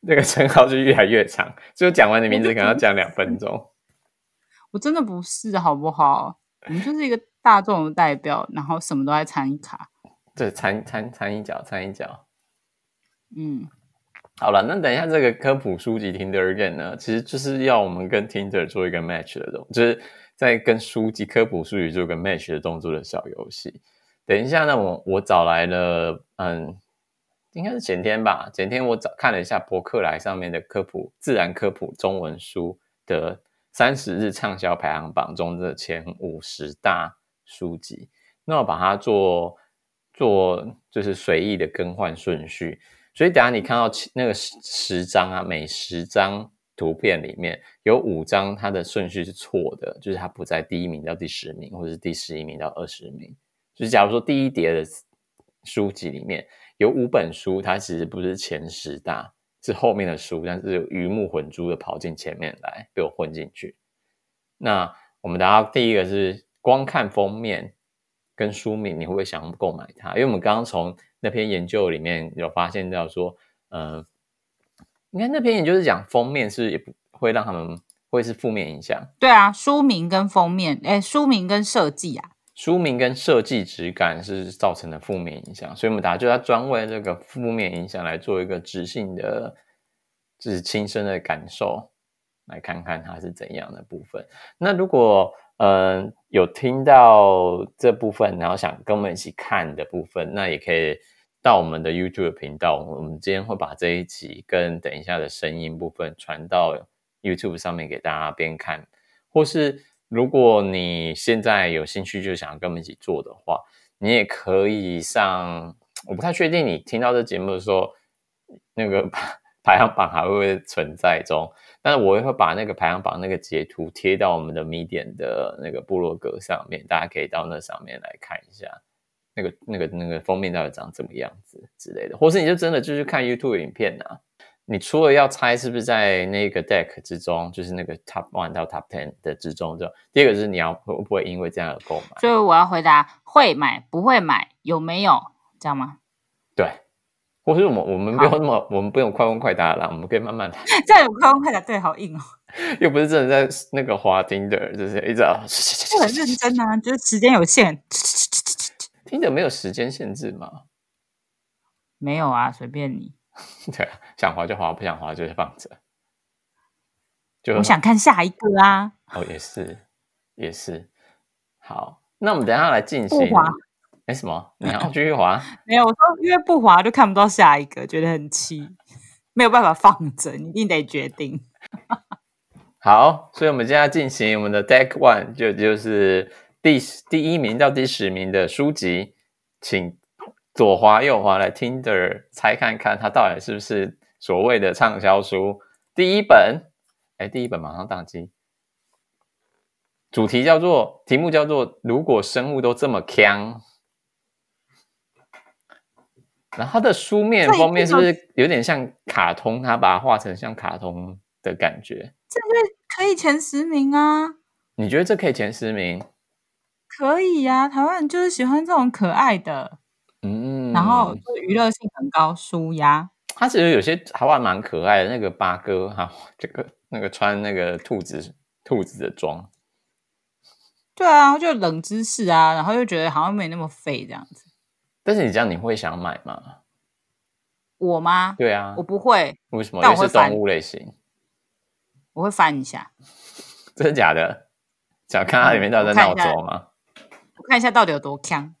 [SPEAKER 2] 那个称号就越来越长，就讲完你名字可能要讲两分钟。*laughs*
[SPEAKER 1] 我真的不是，好不好？我们就是一个大众的代表，然后什么都在参一卡。
[SPEAKER 2] 对，参参参一脚，参一脚。
[SPEAKER 1] 嗯。
[SPEAKER 2] 好了，那等一下这个科普书籍 Tinder Again 呢，其实就是要我们跟听者做一个 match 的动，就是在跟书籍科普书籍做一个 match 的动作的小游戏。等一下呢，我我找来了，嗯，应该是前天吧，前天我找看了一下博客来上面的科普自然科普中文书的三十日畅销排行榜中的前五十大书籍，那我把它做做就是随意的更换顺序。所以等下你看到那个十十张啊，每十张图片里面有五张它的顺序是错的，就是它不在第一名到第十名，或者是第十一名到二十名。就是假如说第一叠的书籍里面有五本书，它其实不是前十大，是后面的书，但是有鱼目混珠的跑进前面来，被我混进去。那我们等下第一个是光看封面跟书名，你会不会想购买它？因为我们刚刚从那篇研究里面有发现到说，呃，你看那篇研究是讲封面是也不会让他们会是负面影响。
[SPEAKER 1] 对啊，书名跟封面，哎，书名跟设计啊，
[SPEAKER 2] 书名跟设计质感是造成的负面影响，所以我们大家就要专为这个负面影响来做一个直性的，就是亲身的感受，来看看它是怎样的部分。那如果嗯，有听到这部分，然后想跟我们一起看的部分，那也可以。到我们的 YouTube 频道，我们今天会把这一集跟等一下的声音部分传到 YouTube 上面给大家边看，或是如果你现在有兴趣就想跟我们一起做的话，你也可以上。我不太确定你听到这节目的时候，那个排行榜还会不会存在中，但是我也会把那个排行榜那个截图贴到我们的 Medium 的那个部落格上面，大家可以到那上面来看一下。那个、那个、那个封面到底长怎么样子之类的，或是你就真的就是看 YouTube 影片啊？你除了要猜是不是在那个 Deck 之中，就是那个 Top One 到 Top Ten 的之中，就第二个就是你要会不会因为这样而购买？
[SPEAKER 1] 所以我要回答会买不会买有没有这样吗？
[SPEAKER 2] 对，或是我们我们不用那么我们不用快问快答了，我们可以慢慢来。*laughs*
[SPEAKER 1] 这样有快问快答对，好硬哦。
[SPEAKER 2] 又不是真的在那个滑 Tinder，就是一直就
[SPEAKER 1] 很认真啊，就是时间有限。
[SPEAKER 2] 听着没有时间限制吗？
[SPEAKER 1] 没有啊，随便你。*laughs*
[SPEAKER 2] 对，想滑就滑，不想滑就放着。就
[SPEAKER 1] 我想看下一个啊。
[SPEAKER 2] 哦，也是，也是。好，那我们等一下来进行。
[SPEAKER 1] 不滑？
[SPEAKER 2] 哎，什么？你要继续滑？*laughs*
[SPEAKER 1] 没有，我说因为不滑就看不到下一个，觉得很气，*laughs* 没有办法放着，你一定得决定。
[SPEAKER 2] 好，所以我们现在进行我们的 Deck One，就就是。第第一名到第十名的书籍，请左滑右滑来 Tinder 猜看看，它到底是不是所谓的畅销书。第一本，哎，第一本马上宕机。主题叫做，题目叫做“如果生物都这么强”。然后它的书面封面是不是有点像卡通？它把它画成像卡通的感觉。
[SPEAKER 1] 这个可以前十名啊？
[SPEAKER 2] 你觉得这可以前十名？
[SPEAKER 1] 可以呀、啊，台湾人就是喜欢这种可爱的，嗯，然后娱乐性很高，舒压。
[SPEAKER 2] 他其实有些还还蛮可爱的，那个八哥哈，这个那个穿那个兔子兔子的装，
[SPEAKER 1] 对啊，就冷知识啊，然后又觉得好像没那么废这样子。
[SPEAKER 2] 但是你这样你会想买吗？
[SPEAKER 1] 我吗？
[SPEAKER 2] 对啊，
[SPEAKER 1] 我不会。
[SPEAKER 2] 为什么？因为是动物类型，
[SPEAKER 1] 我会翻一下。*laughs*
[SPEAKER 2] 真的假的？想看它里面到底在闹钟吗？
[SPEAKER 1] 看一下到底有多强，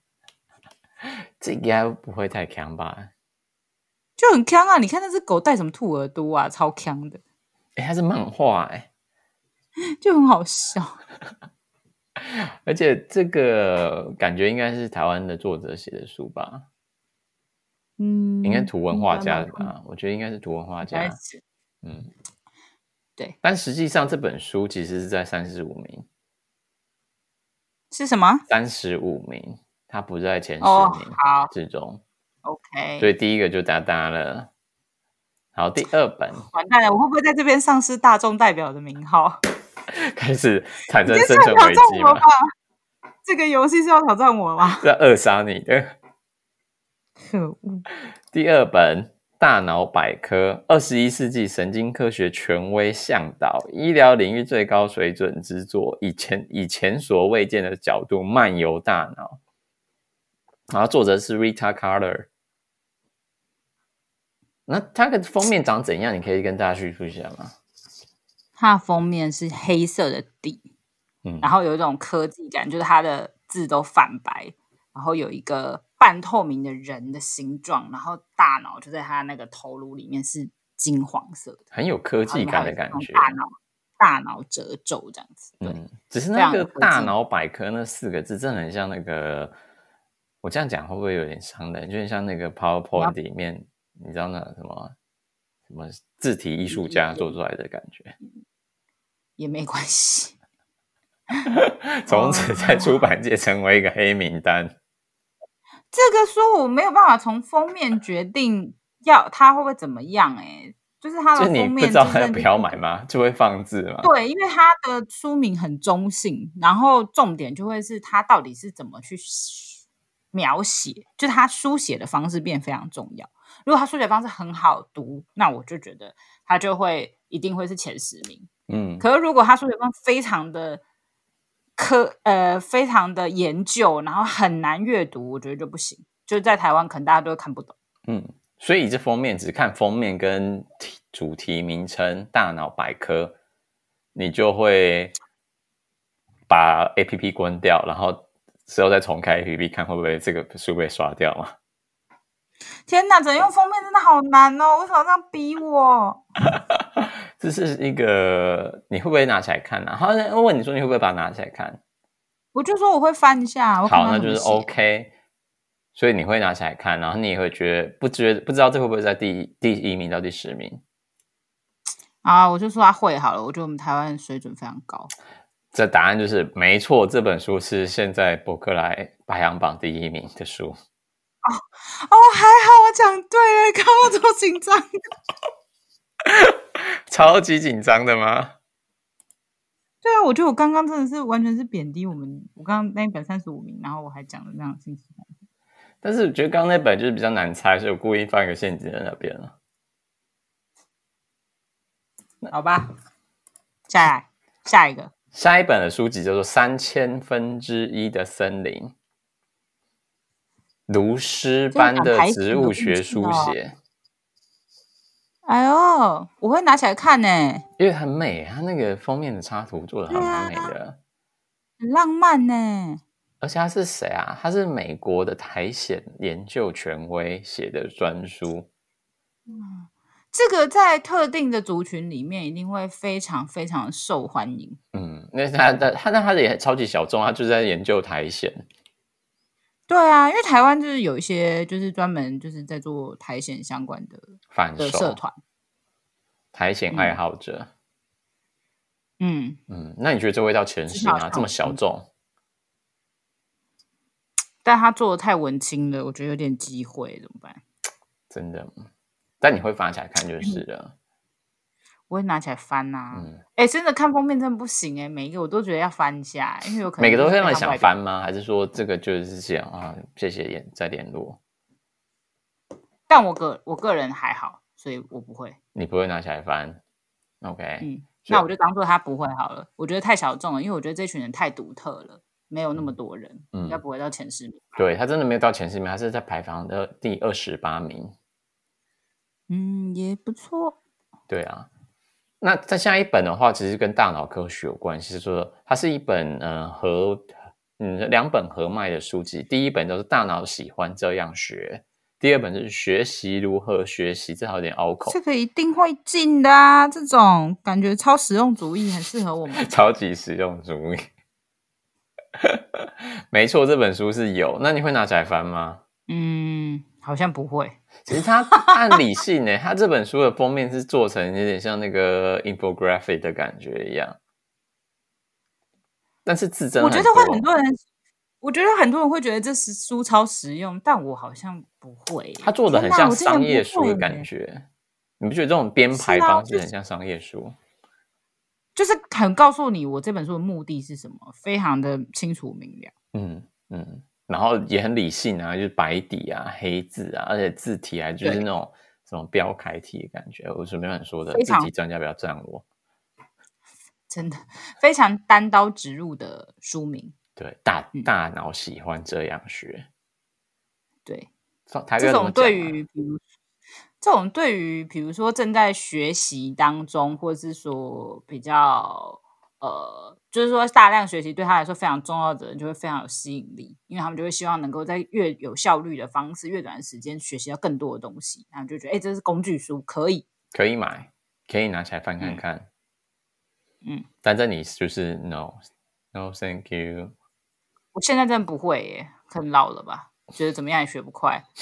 [SPEAKER 2] 这应该不会太强吧？
[SPEAKER 1] 就很强啊！你看那只狗戴什么兔耳朵啊，超强的。
[SPEAKER 2] 哎、欸，它是漫画哎、
[SPEAKER 1] 欸，*laughs* 就很好笑。*laughs*
[SPEAKER 2] 而且这个感觉应该是台湾的作者写的书吧？
[SPEAKER 1] 嗯，
[SPEAKER 2] 应该图文画家的吧？我觉得应该是图文画家。嗯，
[SPEAKER 1] 对。
[SPEAKER 2] 但实际上这本书其实是在三十五名。
[SPEAKER 1] 是什么？
[SPEAKER 2] 三十五名，他不在前十名之中。
[SPEAKER 1] 哦、OK。
[SPEAKER 2] 所以第一个就哒哒了。好，第二本。
[SPEAKER 1] 完蛋了，我会不会在这边丧失大众代表的名号？
[SPEAKER 2] 开始产生生存危机吗？
[SPEAKER 1] 这个游戏是要挑战我吗？
[SPEAKER 2] 是 *laughs* 要扼杀你的。
[SPEAKER 1] 可恶！
[SPEAKER 2] 第二本《大脑百科》，二十一世纪神经科学权威向导，医疗领域最高水准之作，以前以前所未见的角度漫游大脑。然后作者是 Rita Carter。那它的封面长怎样？你可以跟大家叙述一下吗？
[SPEAKER 1] 它的封面是黑色的底，嗯，然后有一种科技感，就是它的字都泛白，然后有一个。半透明的人的形状，然后大脑就在他那个头颅里面是金黄色的，
[SPEAKER 2] 很有科技感的感觉。
[SPEAKER 1] 大脑大脑褶皱这样子，
[SPEAKER 2] 嗯，只是那个“大脑百科”那四个字，真的很像那个。我这样讲会不会有点伤人？就像那个 PowerPoint 里面，你知道那什么什么字体艺术家做出来的感觉，
[SPEAKER 1] 也没关系。*laughs*
[SPEAKER 2] 从此在出版界成为一个黑名单。
[SPEAKER 1] 这个书我没有办法从封面决定要它会不会怎么样，哎，就是它的封面，
[SPEAKER 2] 你不知道还不要买吗？就会放置吗？
[SPEAKER 1] 对，因为它的书名很中性，然后重点就会是它到底是怎么去描写，就它书写的方式变非常重要。如果它书写方式很好读，那我就觉得它就会一定会是前十名。嗯，可是如果它书写方式非常的科呃，非常的研究，然后很难阅读，我觉得就不行。就是在台湾，可能大家都会看不懂。
[SPEAKER 2] 嗯，所以这封面只看封面跟主题名称《大脑百科》，你就会把 APP 关掉，然后之后再重开 APP 看会不会这个书被刷掉嘛？
[SPEAKER 1] 天哪，整用封面真的好难哦！为什么这样逼我？*laughs*
[SPEAKER 2] 这是一个，你会不会拿起来看呢、啊？好，我问你说，你会不会把它拿起来看？
[SPEAKER 1] 我就说我会翻一下。
[SPEAKER 2] 好，那就是 OK。所以你会拿起来看，然后你也会觉得不觉不知道这会不会在第一第一名到第十名？
[SPEAKER 1] 啊，我就说他会好了。我觉得我们台湾水准非常高。
[SPEAKER 2] 这答案就是没错，这本书是现在博客来排行榜第一名的书。
[SPEAKER 1] 哦哦，还好我讲对了，刚刚这么紧张。*laughs*
[SPEAKER 2] 超级紧张的吗？
[SPEAKER 1] 对啊，我觉得我刚刚真的是完全是贬低我们。我刚刚那一本三十五名，然后我还讲了那样信息。
[SPEAKER 2] 但是我觉得刚刚那本就是比较难猜，所以我故意放一个陷阱在那边了。
[SPEAKER 1] 好吧，下来下一个，
[SPEAKER 2] 下一本的书籍叫做《三千分之一的森林》，如诗般的植物学书写。
[SPEAKER 1] 哎呦，我会拿起来看呢，
[SPEAKER 2] 因为很美，它那个封面的插图做的很美的，啊、
[SPEAKER 1] 很浪漫呢。
[SPEAKER 2] 而且他是谁啊？他是美国的苔藓研究权威写的专书。
[SPEAKER 1] 嗯，这个在特定的族群里面一定会非常非常受欢迎。
[SPEAKER 2] 嗯，那他的他那他的也超级小众，他就是在研究苔藓。
[SPEAKER 1] 对啊，因为台湾就是有一些就是专门就是在做苔藓相关的的社团，
[SPEAKER 2] 苔藓爱好者。
[SPEAKER 1] 嗯
[SPEAKER 2] 嗯，那你觉得这味道前十吗？这么小众，
[SPEAKER 1] 但他做的太文青了，我觉得有点机会，怎么办？
[SPEAKER 2] 真的，但你会发起来看就是了。
[SPEAKER 1] 我会拿起来翻呐、啊，哎、嗯，真的看封面真的不行哎，每一个我都觉得要翻一下，因为有可能
[SPEAKER 2] 每个都会让你想翻吗？还是说这个就是这样啊？谢谢联再联络。
[SPEAKER 1] 但我个我个人还好，所以我不会。
[SPEAKER 2] 你不会拿起来翻？OK，
[SPEAKER 1] 嗯，那我就当做他不会好了。我觉得太小众了，因为我觉得这群人太独特了，没有那么多人，嗯，应该不会到前十名。
[SPEAKER 2] 对，他真的没有到前十名，他是在排行的第二十八名。
[SPEAKER 1] 嗯，也不错。
[SPEAKER 2] 对啊。那再下一本的话，其实跟大脑科学有关系，是说它是一本呃合嗯两本合卖的书籍。第一本就是《大脑喜欢这样学》，第二本是学习如何学习，这好有点拗口。
[SPEAKER 1] 这个一定会进的啊，这种感觉超实用主义，很适合我们。*laughs*
[SPEAKER 2] 超级实用主义，*laughs* 没错，这本书是有。那你会拿起来翻吗？
[SPEAKER 1] 嗯。好像不会。
[SPEAKER 2] 其实他按理性呢，*laughs* 他这本书的封面是做成有点像那个 infographic 的感觉一样，但是自真，
[SPEAKER 1] 我觉得会很多人，我觉得很多人会觉得这是书超实用，但我好像不会。
[SPEAKER 2] 他做的很像商业书的感觉，你不觉得这种编排方式很像商业书？
[SPEAKER 1] 就是很告诉你我这本书的目的是什么，非常的清楚明了。
[SPEAKER 2] 嗯嗯，然后也很理性啊，就是白底啊、黑字啊，而且字体还就是那种什么标楷体的感觉。我随便乱说的，字体专家不要赞我。*laughs*
[SPEAKER 1] 真的非常单刀直入的书名。
[SPEAKER 2] 对，大大脑喜欢这样学。
[SPEAKER 1] 对，
[SPEAKER 2] 这
[SPEAKER 1] 种对于比如。这种对于比如说正在学习当中，或者是说比较呃，就是说大量学习对他来说非常重要的人，就会非常有吸引力，因为他们就会希望能够在越有效率的方式、越短的时间学习到更多的东西，然后就觉得哎，这是工具书，可以
[SPEAKER 2] 可以买，可以拿起来翻看看。
[SPEAKER 1] 嗯，
[SPEAKER 2] 但这里就是 no no thank you。
[SPEAKER 1] 我现在真的不会耶，很老了吧？觉得怎么样也学不快。*laughs*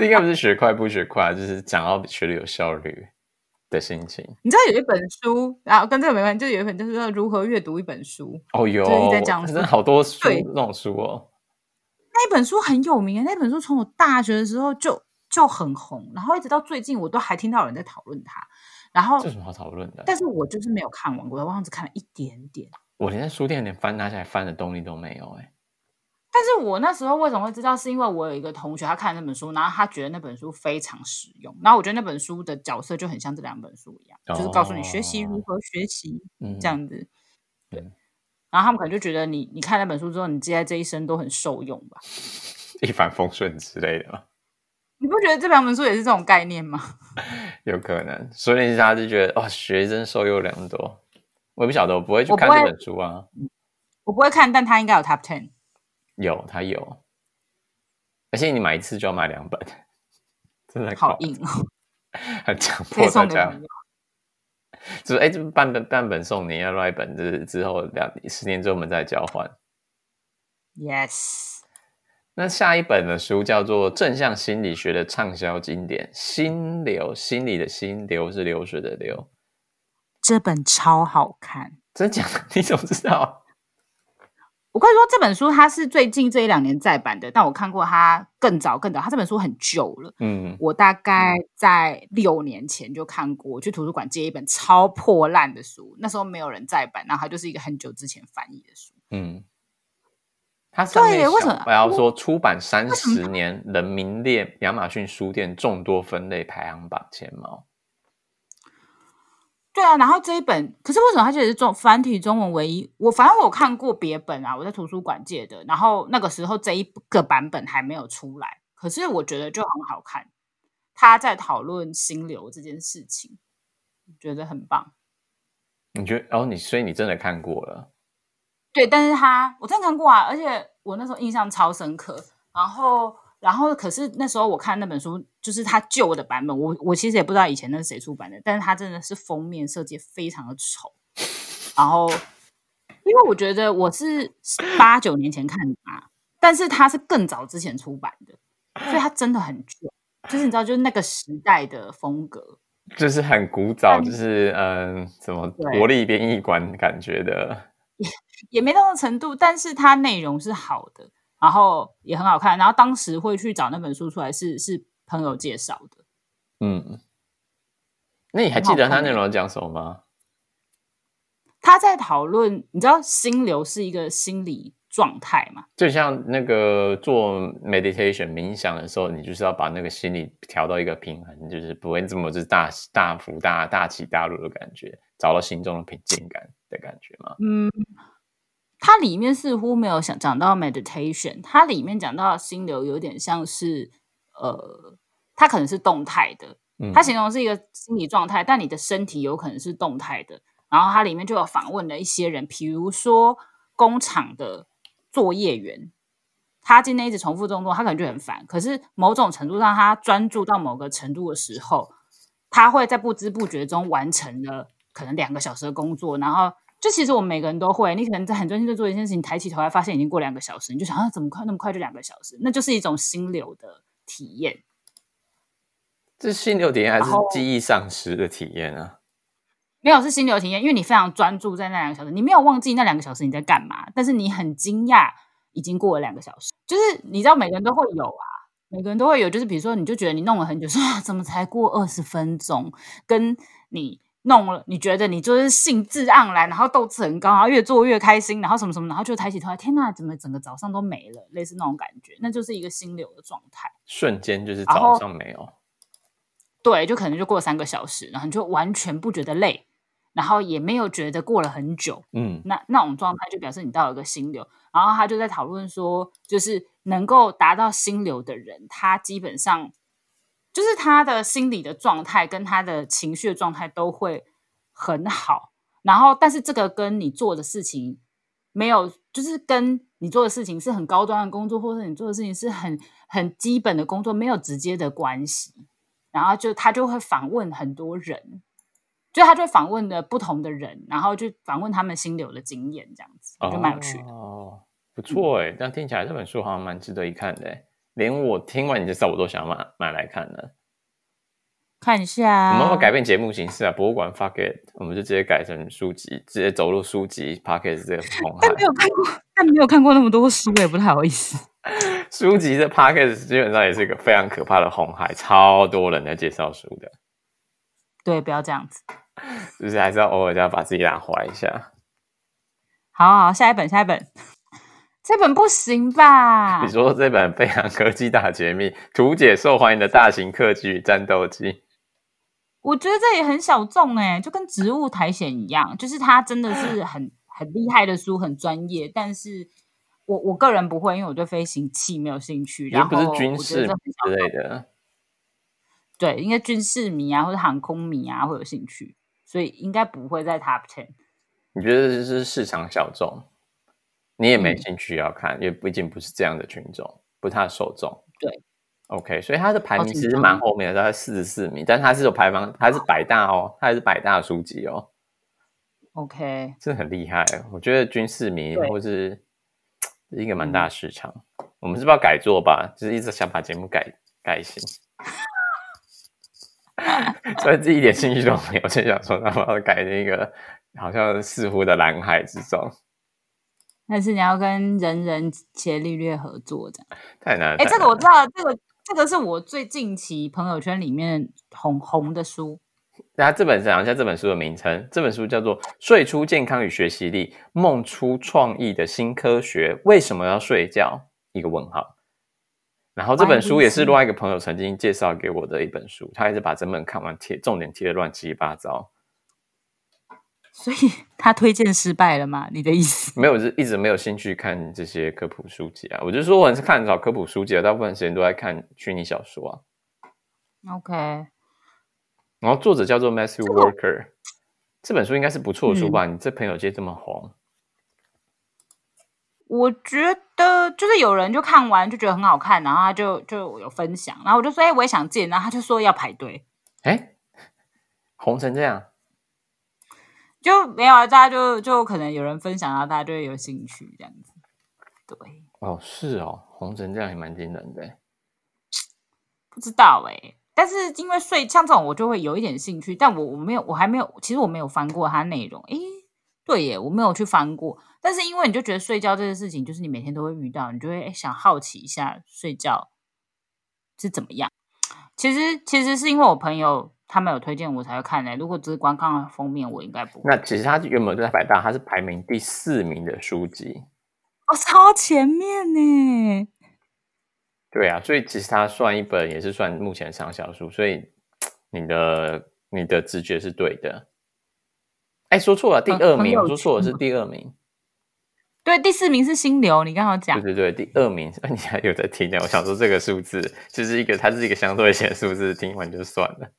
[SPEAKER 2] 这应该不是学快不学快，就是讲到学的有效率的心情。
[SPEAKER 1] 你知道有一本书，然后跟这个没关系，就有一本就是说如何阅读一本书。
[SPEAKER 2] 哦有，
[SPEAKER 1] 就是在讲
[SPEAKER 2] 真的好多书那种书哦。
[SPEAKER 1] 那一本书很有名，那本书从我大学的时候就就很红，然后一直到最近，我都还听到有人在讨论它。然后
[SPEAKER 2] 这有什么好讨论的？
[SPEAKER 1] 但是我就是没有看完，我的忘记看了一点点。
[SPEAKER 2] 我连在书店连翻拿起来翻的动力都没有哎、欸。
[SPEAKER 1] 但是我那时候为什么会知道？是因为我有一个同学，他看了那本书，然后他觉得那本书非常实用。然后我觉得那本书的角色就很像这两本书一样，哦、就是告诉你学习如何学习、嗯、这样子。对。然后他们可能就觉得你你看那本书之后，你接下来这一生都很受用吧，*laughs*
[SPEAKER 2] 一帆风顺之类的吗？*laughs*
[SPEAKER 1] 你不觉得这两本书也是这种概念吗？*laughs*
[SPEAKER 2] 有可能，所以大家就觉得哦，学生受用良多。我也不晓得，我不会去看这本书啊。我不，
[SPEAKER 1] 我不会看，但他应该有 Top Ten。
[SPEAKER 2] 有，他有，而且你买一次就要买两本，真的
[SPEAKER 1] 好硬哦，
[SPEAKER 2] 很强迫大家。*laughs* 就是哎，这半本半本送你，要另一本，就是之后两十年之后我们再交换。
[SPEAKER 1] Yes。
[SPEAKER 2] 那下一本的书叫做《正向心理学的畅销经典》，心流，心理的心，流是流水的流。
[SPEAKER 1] 这本超好看，
[SPEAKER 2] 真的假的？*laughs* 你怎么知道？
[SPEAKER 1] 我可以说这本书它是最近这一两年再版的，但我看过它更早更早。它这本书很旧了，嗯，我大概在六年前就看过。我去图书馆借一本超破烂的书，那时候没有人再版，然后它就是一个很久之前翻译的书。嗯，
[SPEAKER 2] 它对，为什么我要说出版三十年人名列亚马逊书店众多分类排行榜前茅？
[SPEAKER 1] 对啊，然后这一本，可是为什么它就是中繁体中文唯一？我反正我看过别本啊，我在图书馆借的，然后那个时候这一个版本还没有出来，可是我觉得就很好看。他在讨论心流这件事情，觉得很棒。
[SPEAKER 2] 你觉得？哦，你所以你真的看过了？
[SPEAKER 1] 对，但是他我真的看过啊，而且我那时候印象超深刻，然后。然后，可是那时候我看那本书，就是它旧的版本。我我其实也不知道以前那是谁出版的，但是它真的是封面设计非常的丑。然后，因为我觉得我是八九年前看的嘛，但是它是更早之前出版的，所以它真的很旧。就是你知道，就是那个时代的风格，
[SPEAKER 2] 就是很古早，就是嗯，什么国立编译馆感觉的，
[SPEAKER 1] 也也没那种程度，但是它内容是好的。然后也很好看，然后当时会去找那本书出来是，是是朋友介绍的。
[SPEAKER 2] 嗯，那你还记得他内容讲什么吗？
[SPEAKER 1] 他在讨论，你知道心流是一个心理状态吗？
[SPEAKER 2] 就像那个做 meditation 冥想的时候，你就是要把那个心理调到一个平衡，就是不会这么就是大大幅大大起大落的感觉，找到心中的平静感的感觉嘛？嗯。
[SPEAKER 1] 它里面似乎没有想讲到 meditation，它里面讲到心流有点像是，呃，它可能是动态的，它形容是一个心理状态，但你的身体有可能是动态的。然后它里面就有访问了一些人，比如说工厂的作业员，他今天一直重复动作，他可能就很烦。可是某种程度上，他专注到某个程度的时候，他会在不知不觉中完成了可能两个小时的工作，然后。就其实我们每个人都会，你可能在很专心在做一件事情，抬起头来发现已经过两个小时，你就想啊，怎么快那么快就两个小时？那就是一种心流的体验。
[SPEAKER 2] 这是心流体验还是记忆丧失的体验啊？
[SPEAKER 1] 没有，是心流体验，因为你非常专注在那两个小时，你没有忘记那两个小时你在干嘛，但是你很惊讶已经过了两个小时。就是你知道，每个人都会有啊，每个人都会有，就是比如说，你就觉得你弄了很久，说怎么才过二十分钟，跟你。弄了，你觉得你就是兴致盎然，然后斗志很高，然后越做越开心，然后什么什么，然后就抬起头来，天哪，怎么整个早上都没了？类似那种感觉，那就是一个心流的状态，
[SPEAKER 2] 瞬间就是早上没有。
[SPEAKER 1] 对，就可能就过了三个小时，然后你就完全不觉得累，然后也没有觉得过了很久。嗯，那那种状态就表示你到了一个心流。然后他就在讨论说，就是能够达到心流的人，他基本上。就是他的心理的状态跟他的情绪的状态都会很好，然后但是这个跟你做的事情没有，就是跟你做的事情是很高端的工作，或者你做的事情是很很基本的工作没有直接的关系。然后就他就会访问很多人，就他就访问的不同的人，然后就访问他们心流的经验，这样子就蛮有趣的
[SPEAKER 2] 哦，不错哎，这样听起来这本书好像蛮值得一看的。连我听完你介绍，我都想买买来看了，
[SPEAKER 1] 看一下。
[SPEAKER 2] 我们会改变节目形式啊，博物馆 fuck it，我们就直接改成书籍，直接走入书籍 podcast 这个红海。
[SPEAKER 1] 但没有看过，但没有看过那么多书，也不太好意思。*laughs*
[SPEAKER 2] 书籍的 podcast 基本上也是一个非常可怕的红海，超多人在介绍书的。
[SPEAKER 1] 对，不要这样子。*laughs*
[SPEAKER 2] 就是还是要偶尔要把自己拉回来一下。
[SPEAKER 1] 好好，下一本，下一本。这本不行吧？*laughs*
[SPEAKER 2] 你说这本《飞扬科技大解密》，图解受欢迎的大型科技与战斗机，
[SPEAKER 1] 我觉得这也很小众哎，就跟植物苔藓一样，就是它真的是很 *laughs* 很厉害的书，很专业。但是我我个人不会，因为我对飞行器没有兴趣。然后
[SPEAKER 2] 不是军事之类的，
[SPEAKER 1] 对，应该军事迷啊，或者航空迷啊会有兴趣，所以应该不会在 Top Ten。
[SPEAKER 2] 你觉得这是市场小众？你也没兴趣要看，嗯、因为毕竟不是这样的群众，不太受众。
[SPEAKER 1] 对
[SPEAKER 2] ，OK，所以它的排名其实蛮后面的，大概四十四名，但是它是有排名，它是百大哦，它还是百大书籍哦。
[SPEAKER 1] OK，
[SPEAKER 2] 这很厉害，我觉得军事迷或是一个蛮大的市场。嗯、我们是不是要改做吧？就是一直想把节目改改型，*laughs* 所以自己一点兴趣都没有，就想说，那我要改那个好像似乎的蓝海之中。
[SPEAKER 1] 但是你要跟人人企业利率合作，这样
[SPEAKER 2] 太难。
[SPEAKER 1] 哎、欸，这个我知道，这个这个是我最近期朋友圈里面红红的书。
[SPEAKER 2] 那这本讲一下这本书的名称，这本书叫做《睡出健康与学习力，梦出创意的新科学》，为什么要睡觉？一个问号。然后这本书也是另外一个朋友曾经介绍给我的一本书，他还是把整本看完，贴重点贴的乱七八糟。
[SPEAKER 1] 所以 *laughs* 他推荐失败了吗？你的意思？
[SPEAKER 2] 没有，是一直没有兴趣看这些科普书籍啊。我就说我是看很少科普书籍啊，大部分时间都在看虚拟小说啊。
[SPEAKER 1] OK。
[SPEAKER 2] 然后作者叫做 Matthew Walker，这本书应该是不错的书吧？嗯、你这朋友界这么红，
[SPEAKER 1] 我觉得就是有人就看完就觉得很好看，然后他就就有分享，然后我就说哎、欸，我也想借，然后他就说要排队。
[SPEAKER 2] 哎、欸，红成这样。
[SPEAKER 1] 就没有啊，大家就就可能有人分享，然后大家就会有兴趣这样子。对，
[SPEAKER 2] 哦，是哦，红尘这样也蛮惊人的。
[SPEAKER 1] 不知道哎、欸，但是因为睡像这种，我就会有一点兴趣，但我我没有，我还没有，其实我没有翻过它内容。诶，对耶，我没有去翻过。但是因为你就觉得睡觉这件事情，就是你每天都会遇到，你就会想好奇一下睡觉是怎么样。其实其实是因为我朋友。他们有推荐我才会看呢、欸。如果只是观看封面，我应该不会。
[SPEAKER 2] 那其实他原本就在百大，他是排名第四名的书籍，
[SPEAKER 1] 哦，超前面呢。
[SPEAKER 2] 对啊，所以其实他算一本也是算目前畅销书，所以你的你的直觉是对的。哎，说错了，第二名，我说错了，是第二名。
[SPEAKER 1] 对，第四名是心流，你刚好讲。
[SPEAKER 2] 对对对，第二名，*laughs* 你还有在听呢。我想说这个数字就是一个，它是一个相对性的数字，听完就算了。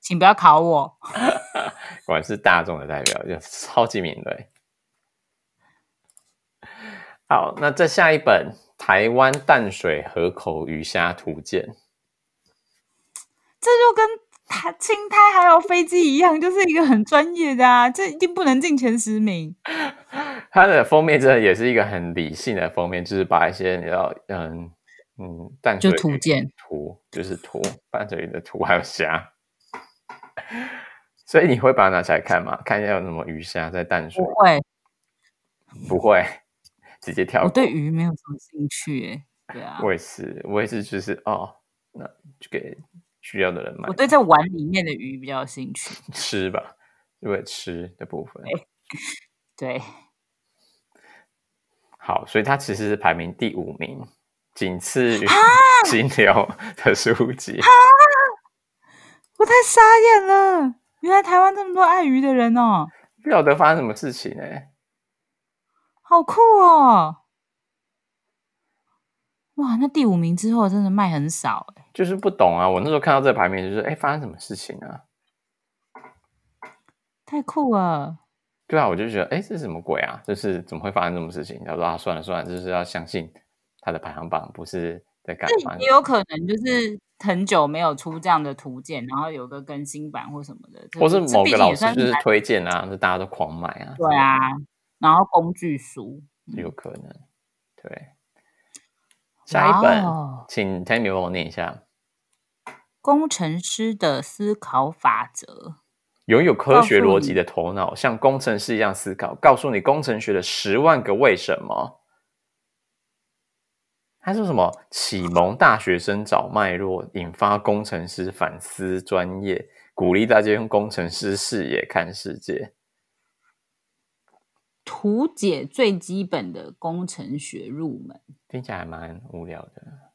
[SPEAKER 1] 请不要考我。*laughs*
[SPEAKER 2] 果然是大众的代表，就超级敏锐。好，那再下一本《台湾淡水河口鱼虾图鉴》，
[SPEAKER 1] 这就跟他青苔还有飞机一样，就是一个很专业的啊，这一定不能进前十名。*laughs*
[SPEAKER 2] 它的封面真的也是一个很理性的封面，就是把一些你知道，嗯嗯，淡水
[SPEAKER 1] 就图鉴
[SPEAKER 2] 图，就是图淡水鱼的图，还有虾。*laughs* 所以你会把它拿起来看吗？看一下有什么鱼虾在淡水？
[SPEAKER 1] 不会，
[SPEAKER 2] 不会，直接跳。
[SPEAKER 1] 我对鱼没有什么兴趣，哎，对啊，
[SPEAKER 2] 我也是，我也是，就是哦，那就给需要的人买。
[SPEAKER 1] 我对在碗里面的鱼比较有兴趣，*laughs*
[SPEAKER 2] 吃吧，因为吃的部分。
[SPEAKER 1] 对，对
[SPEAKER 2] 好，所以它其实是排名第五名，仅次于 *laughs* 金流的书籍。
[SPEAKER 1] 我太傻眼了。原来台湾这么多爱鱼的人哦！
[SPEAKER 2] 不晓得发生什么事情呢、欸？
[SPEAKER 1] 好酷哦！哇，那第五名之后真的卖很少哎。
[SPEAKER 2] 就是不懂啊！我那时候看到这个排名，就是哎，发生什么事情啊？
[SPEAKER 1] 太酷了！
[SPEAKER 2] 对啊，我就觉得哎，这是什么鬼啊？就是怎么会发生这种事情？他说啊，算了算了，就是要相信他的排行榜不是在干嘛？
[SPEAKER 1] 也有可能就是。很久没有出这样的图鉴，然后有个更新版或什么的，
[SPEAKER 2] 或是某个老师就是推荐啊，那大家都狂买啊。
[SPEAKER 1] 对啊，然后工具书
[SPEAKER 2] 有可能。对，下一本，请 Tammy 帮我念一下《
[SPEAKER 1] 工程师的思考法则》。
[SPEAKER 2] 拥有科学逻辑的头脑，像工程师一样思考，告诉你工程学的十万个为什么。他说什么？启蒙大学生找脉络，引发工程师反思专业，鼓励大家用工程师视野看世界，
[SPEAKER 1] 图解最基本的工程学入门。
[SPEAKER 2] 听起来还蛮无聊的。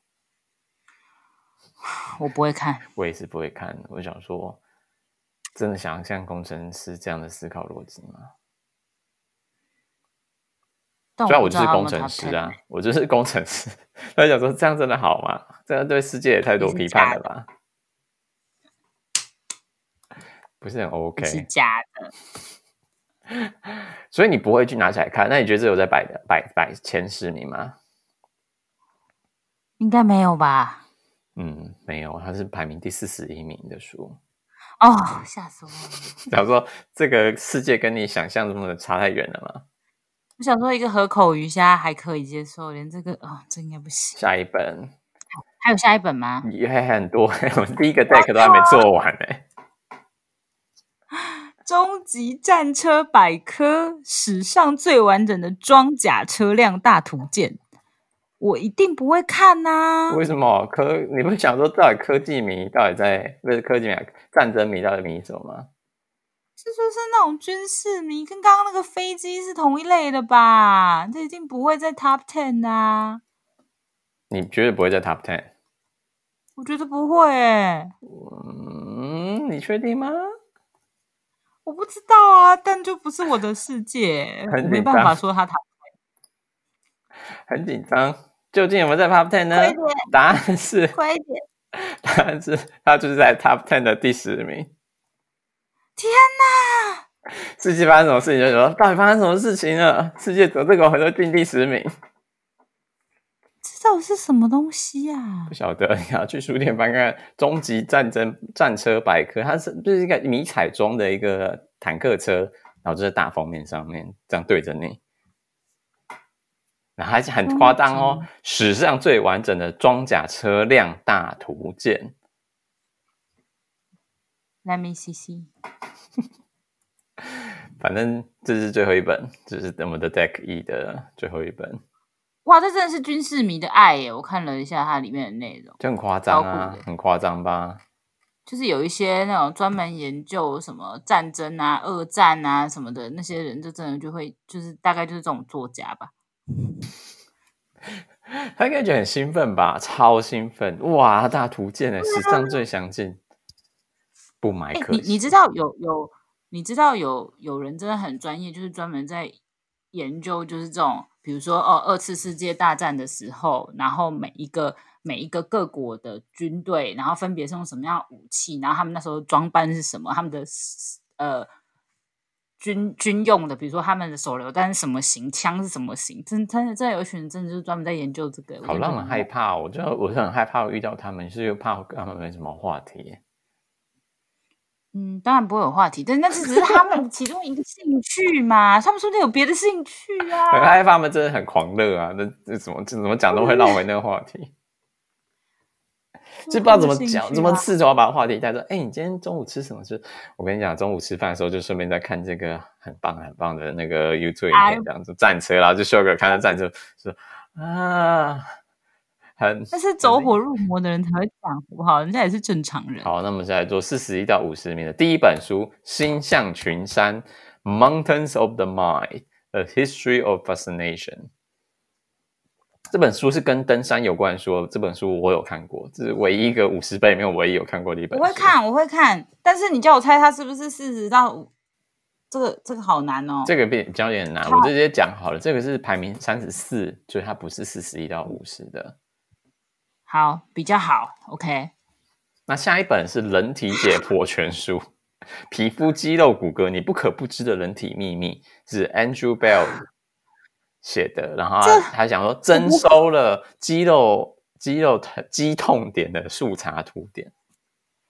[SPEAKER 1] 我不会看，
[SPEAKER 2] 我也是不会看。我想说，真的想像工程师这样的思考逻辑吗？虽然我就是工程师啊，我就是工程师。*laughs* 他想说，这样真的好吗？这样对世界也太多批判了吧？不是很 OK？
[SPEAKER 1] 是假的。*laughs*
[SPEAKER 2] 所以你不会去拿起来看？那你觉得这有在摆的摆摆前十名吗？
[SPEAKER 1] 应该没有吧？
[SPEAKER 2] 嗯，没有，它是排名第四十一名的书。
[SPEAKER 1] 哦，吓死我了！*laughs*
[SPEAKER 2] 假如说这个世界跟你想象中的差太远了吗？
[SPEAKER 1] 我想说，一个河口鱼虾还可以接受，连这个啊、哦，这应该不行。
[SPEAKER 2] 下一本，
[SPEAKER 1] 还有下一本吗？
[SPEAKER 2] 也还很多，*laughs* 我第一个 deck 都还没做完呢。
[SPEAKER 1] 终极战车百科，史上最完整的装甲车辆大图鉴，我一定不会看呐、啊。
[SPEAKER 2] 为什么？科，你不想说，到底科技迷到底在不是科技迷，战争迷到底迷什么吗？
[SPEAKER 1] 这就是那种军事迷，跟刚刚那个飞机是同一类的吧？这一定不会在 Top Ten 啊！
[SPEAKER 2] 你绝对不会在 Top Ten？
[SPEAKER 1] 我觉得不会、欸。
[SPEAKER 2] 嗯，你确定吗？
[SPEAKER 1] 我不知道啊，但就不是我的世界，
[SPEAKER 2] 很
[SPEAKER 1] 没办法说他 Top Ten。*laughs*
[SPEAKER 2] 很紧张，究竟有没有在 Top Ten 呢？答案是，
[SPEAKER 1] 快一点。
[SPEAKER 2] 答案是，他就是在 Top Ten 的第十名。
[SPEAKER 1] 天哪！
[SPEAKER 2] 世界发生什么事情？就说到底发生什么事情了？世界走这个回头进第十名，
[SPEAKER 1] 这到底是什么东西啊？
[SPEAKER 2] 不晓得，你要去书店翻看《终极战争战车百科》，它是就是一个迷彩装的一个坦克车，然后就在大封面上面这样对着你，然后还是很夸张哦，史上最完整的装甲车辆大图鉴。
[SPEAKER 1] Let me see see。*laughs*
[SPEAKER 2] 反正这是最后一本，这是我们的 Deck E 的最后一本。
[SPEAKER 1] 哇，这真的是军事迷的爱耶！我看了一下它里面的内容，
[SPEAKER 2] 就很夸张啊，很夸张吧？
[SPEAKER 1] 就是有一些那种专门研究什么战争啊、二战啊什么的那些人，就真的就会，就是大概就是这种作家吧。*laughs*
[SPEAKER 2] 他应该觉得很兴奋吧？超兴奋！哇，大图鉴呢，史上最详尽。不买可。欸、你
[SPEAKER 1] 你知道有有你知道有有人真的很专业，就是专门在研究，就是这种，比如说哦，二次世界大战的时候，然后每一个每一个各国的军队，然后分别是用什么样的武器，然后他们那时候装扮是什么，他们的呃军军用的，比如说他们的手榴弹是什么型，枪是什么型，真真的真的有一群人真的就是专门在研究这个，
[SPEAKER 2] 好让人害怕。我觉得我是很害怕遇到他们，是又怕跟他们没什么话题。
[SPEAKER 1] 嗯，当然不会有话题，但那只是他们其中一个兴趣嘛。他们说不定有别的兴趣啊。
[SPEAKER 2] 很害怕他们真的很狂热啊，那这怎么这怎么讲都会绕回那个话题。*laughs* 就不知道怎么讲，怎么试着要把话题带到。哎、欸，你今天中午吃什么吃？我跟你讲，中午吃饭的时候就顺便在看这个很棒很棒的那个 YouTube 影片，这样子战车，然后就秀个看到战车，说啊，很。但
[SPEAKER 1] 是走火入魔的人才会讲，好不好？人家也是正常人。
[SPEAKER 2] 好，那我们现在做四十一到五十名的第一本书《星象群山》（Mountains of the Mind: A History of Fascination）。这本书是跟登山有关的书，这本书我有看过，这是唯一一个五十倍里面唯一有看过的一本书。
[SPEAKER 1] 我会看，我会看，但是你叫我猜它是不是四十到五，这个这个好难哦。
[SPEAKER 2] 这个比较有点难，我直接讲好了，这个是排名三十四，所以它不是四十一到五十的。
[SPEAKER 1] 好，比较好，OK。
[SPEAKER 2] 那下一本是《人体解剖全书》，*laughs* 皮肤、肌肉、骨骼，你不可不知的人体秘密，是 Andrew Bell。写的，然后他还想说征收了肌肉肌肉肌痛点的速查图典。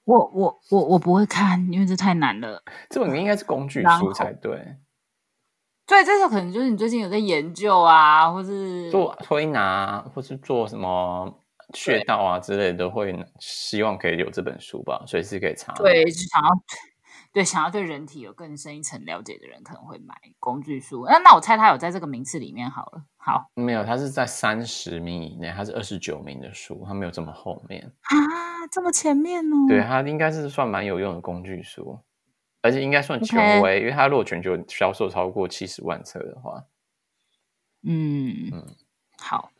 [SPEAKER 1] 我我我我不会看，因为这太难了。
[SPEAKER 2] 这本应该是工具书才对。
[SPEAKER 1] 对，这个可能就是你最近有在研究啊，或是
[SPEAKER 2] 做推拿，或是做什么穴道啊之类的，会希望可以有这本书吧，随时可以查。
[SPEAKER 1] 对，就想要。对，想要对人体有更深一层了解的人，可能会买工具书。那那我猜他有在这个名次里面好了。好，
[SPEAKER 2] 没有，他是在三十名以内，他是二十九名的书，他没有这么后面
[SPEAKER 1] 啊，这么前面哦。
[SPEAKER 2] 对，他应该是算蛮有用的工具书，而且应该算权威.因为他如果全球销售超过七十万册的话，
[SPEAKER 1] 嗯嗯，好。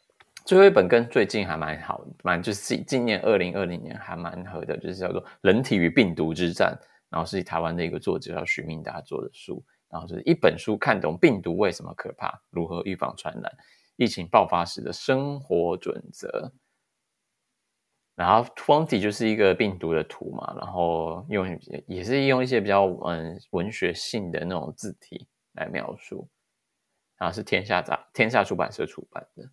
[SPEAKER 2] 最后一本跟最近还蛮好，蛮就是今年二零二零年还蛮合的，就是叫做《人体与病毒之战》。然后是台湾的一个作者叫徐明达做的书，然后就是一本书看懂病毒为什么可怕，如何预防传染，疫情爆发时的生活准则。然后封底就是一个病毒的图嘛，然后用也是用一些比较嗯文学性的那种字体来描述，然后是天下杂天下出版社出版的。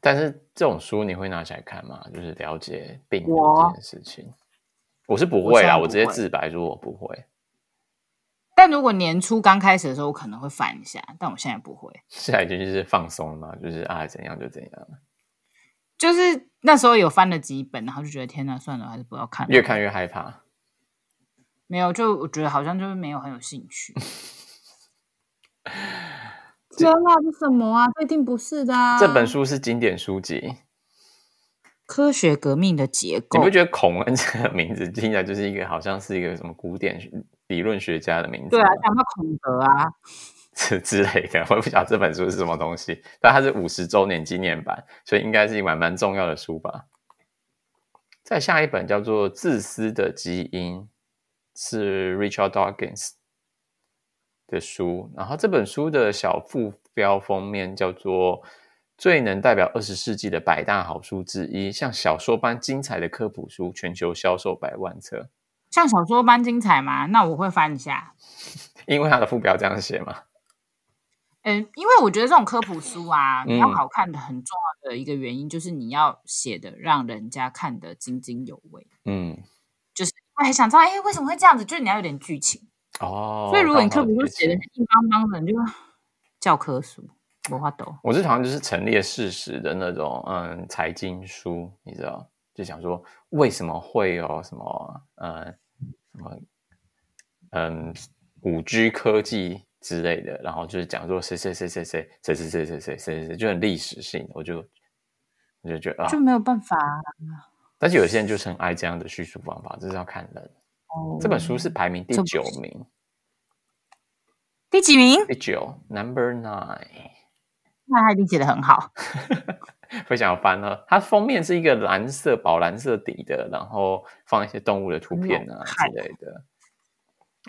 [SPEAKER 2] 但是这种书你会拿起来看吗？就是了解病毒这件事情。我是不会啦，我，我直接自白说我不会。
[SPEAKER 1] 但如果年初刚开始的时候，我可能会翻一下，但我现在不会。
[SPEAKER 2] 现在已经就是放松了嘛，就是啊怎样就怎样。
[SPEAKER 1] 就是那时候有翻了几本，然后就觉得天哪，算了，还是不要看。
[SPEAKER 2] 越看越害怕。
[SPEAKER 1] 没有，就我觉得好像就是没有很有兴趣。*laughs* 这那是什么啊？这一定不是的啊。
[SPEAKER 2] 这本书是经典书籍。
[SPEAKER 1] 科学革命的结构，
[SPEAKER 2] 你不觉得孔恩这个名字听起来就是一个好像是一个什么古典理论学家的名字？
[SPEAKER 1] 对啊，讲到孔德啊，*laughs*
[SPEAKER 2] 之之类的。我也不晓得这本书是什么东西，但它是五十周年纪念版，所以应该是一本蛮重要的书吧。再下一本叫做《自私的基因》，是 Richard Dawkins 的书，然后这本书的小副标封面叫做。最能代表二十世纪的百大好书之一，像小说般精彩的科普书，全球销售百万册。
[SPEAKER 1] 像小说般精彩吗？那我会翻一下。*laughs*
[SPEAKER 2] 因为它的副标这样写嘛。
[SPEAKER 1] 嗯，因为我觉得这种科普书啊，你要好看的很重要的一个原因，就是你要写的让人家看得津津有味。嗯，就是我还想知道，哎，为什么会这样子？就是你要有点剧情哦。所以如果你课本书写的硬邦邦的，你就教科书。
[SPEAKER 2] 我这好像就是陈列事实的那种，嗯，财经书，你知道，就想说为什么会有什么，嗯，什么，嗯，五 G 科技之类的，然后就是讲说谁谁谁谁谁谁谁谁谁谁谁谁，就很历史性，我就我就觉得啊，
[SPEAKER 1] 就没有办法。
[SPEAKER 2] 但是有些人就是很爱这样的叙述方法，这是要看人。哦，这本书是排名第九名，
[SPEAKER 1] 第几名？
[SPEAKER 2] 第九，Number Nine。
[SPEAKER 1] 那他一定写得很好，*laughs*
[SPEAKER 2] 非常翻了。它封面是一个蓝色、宝蓝色底的，然后放一些动物的图片啊之类的。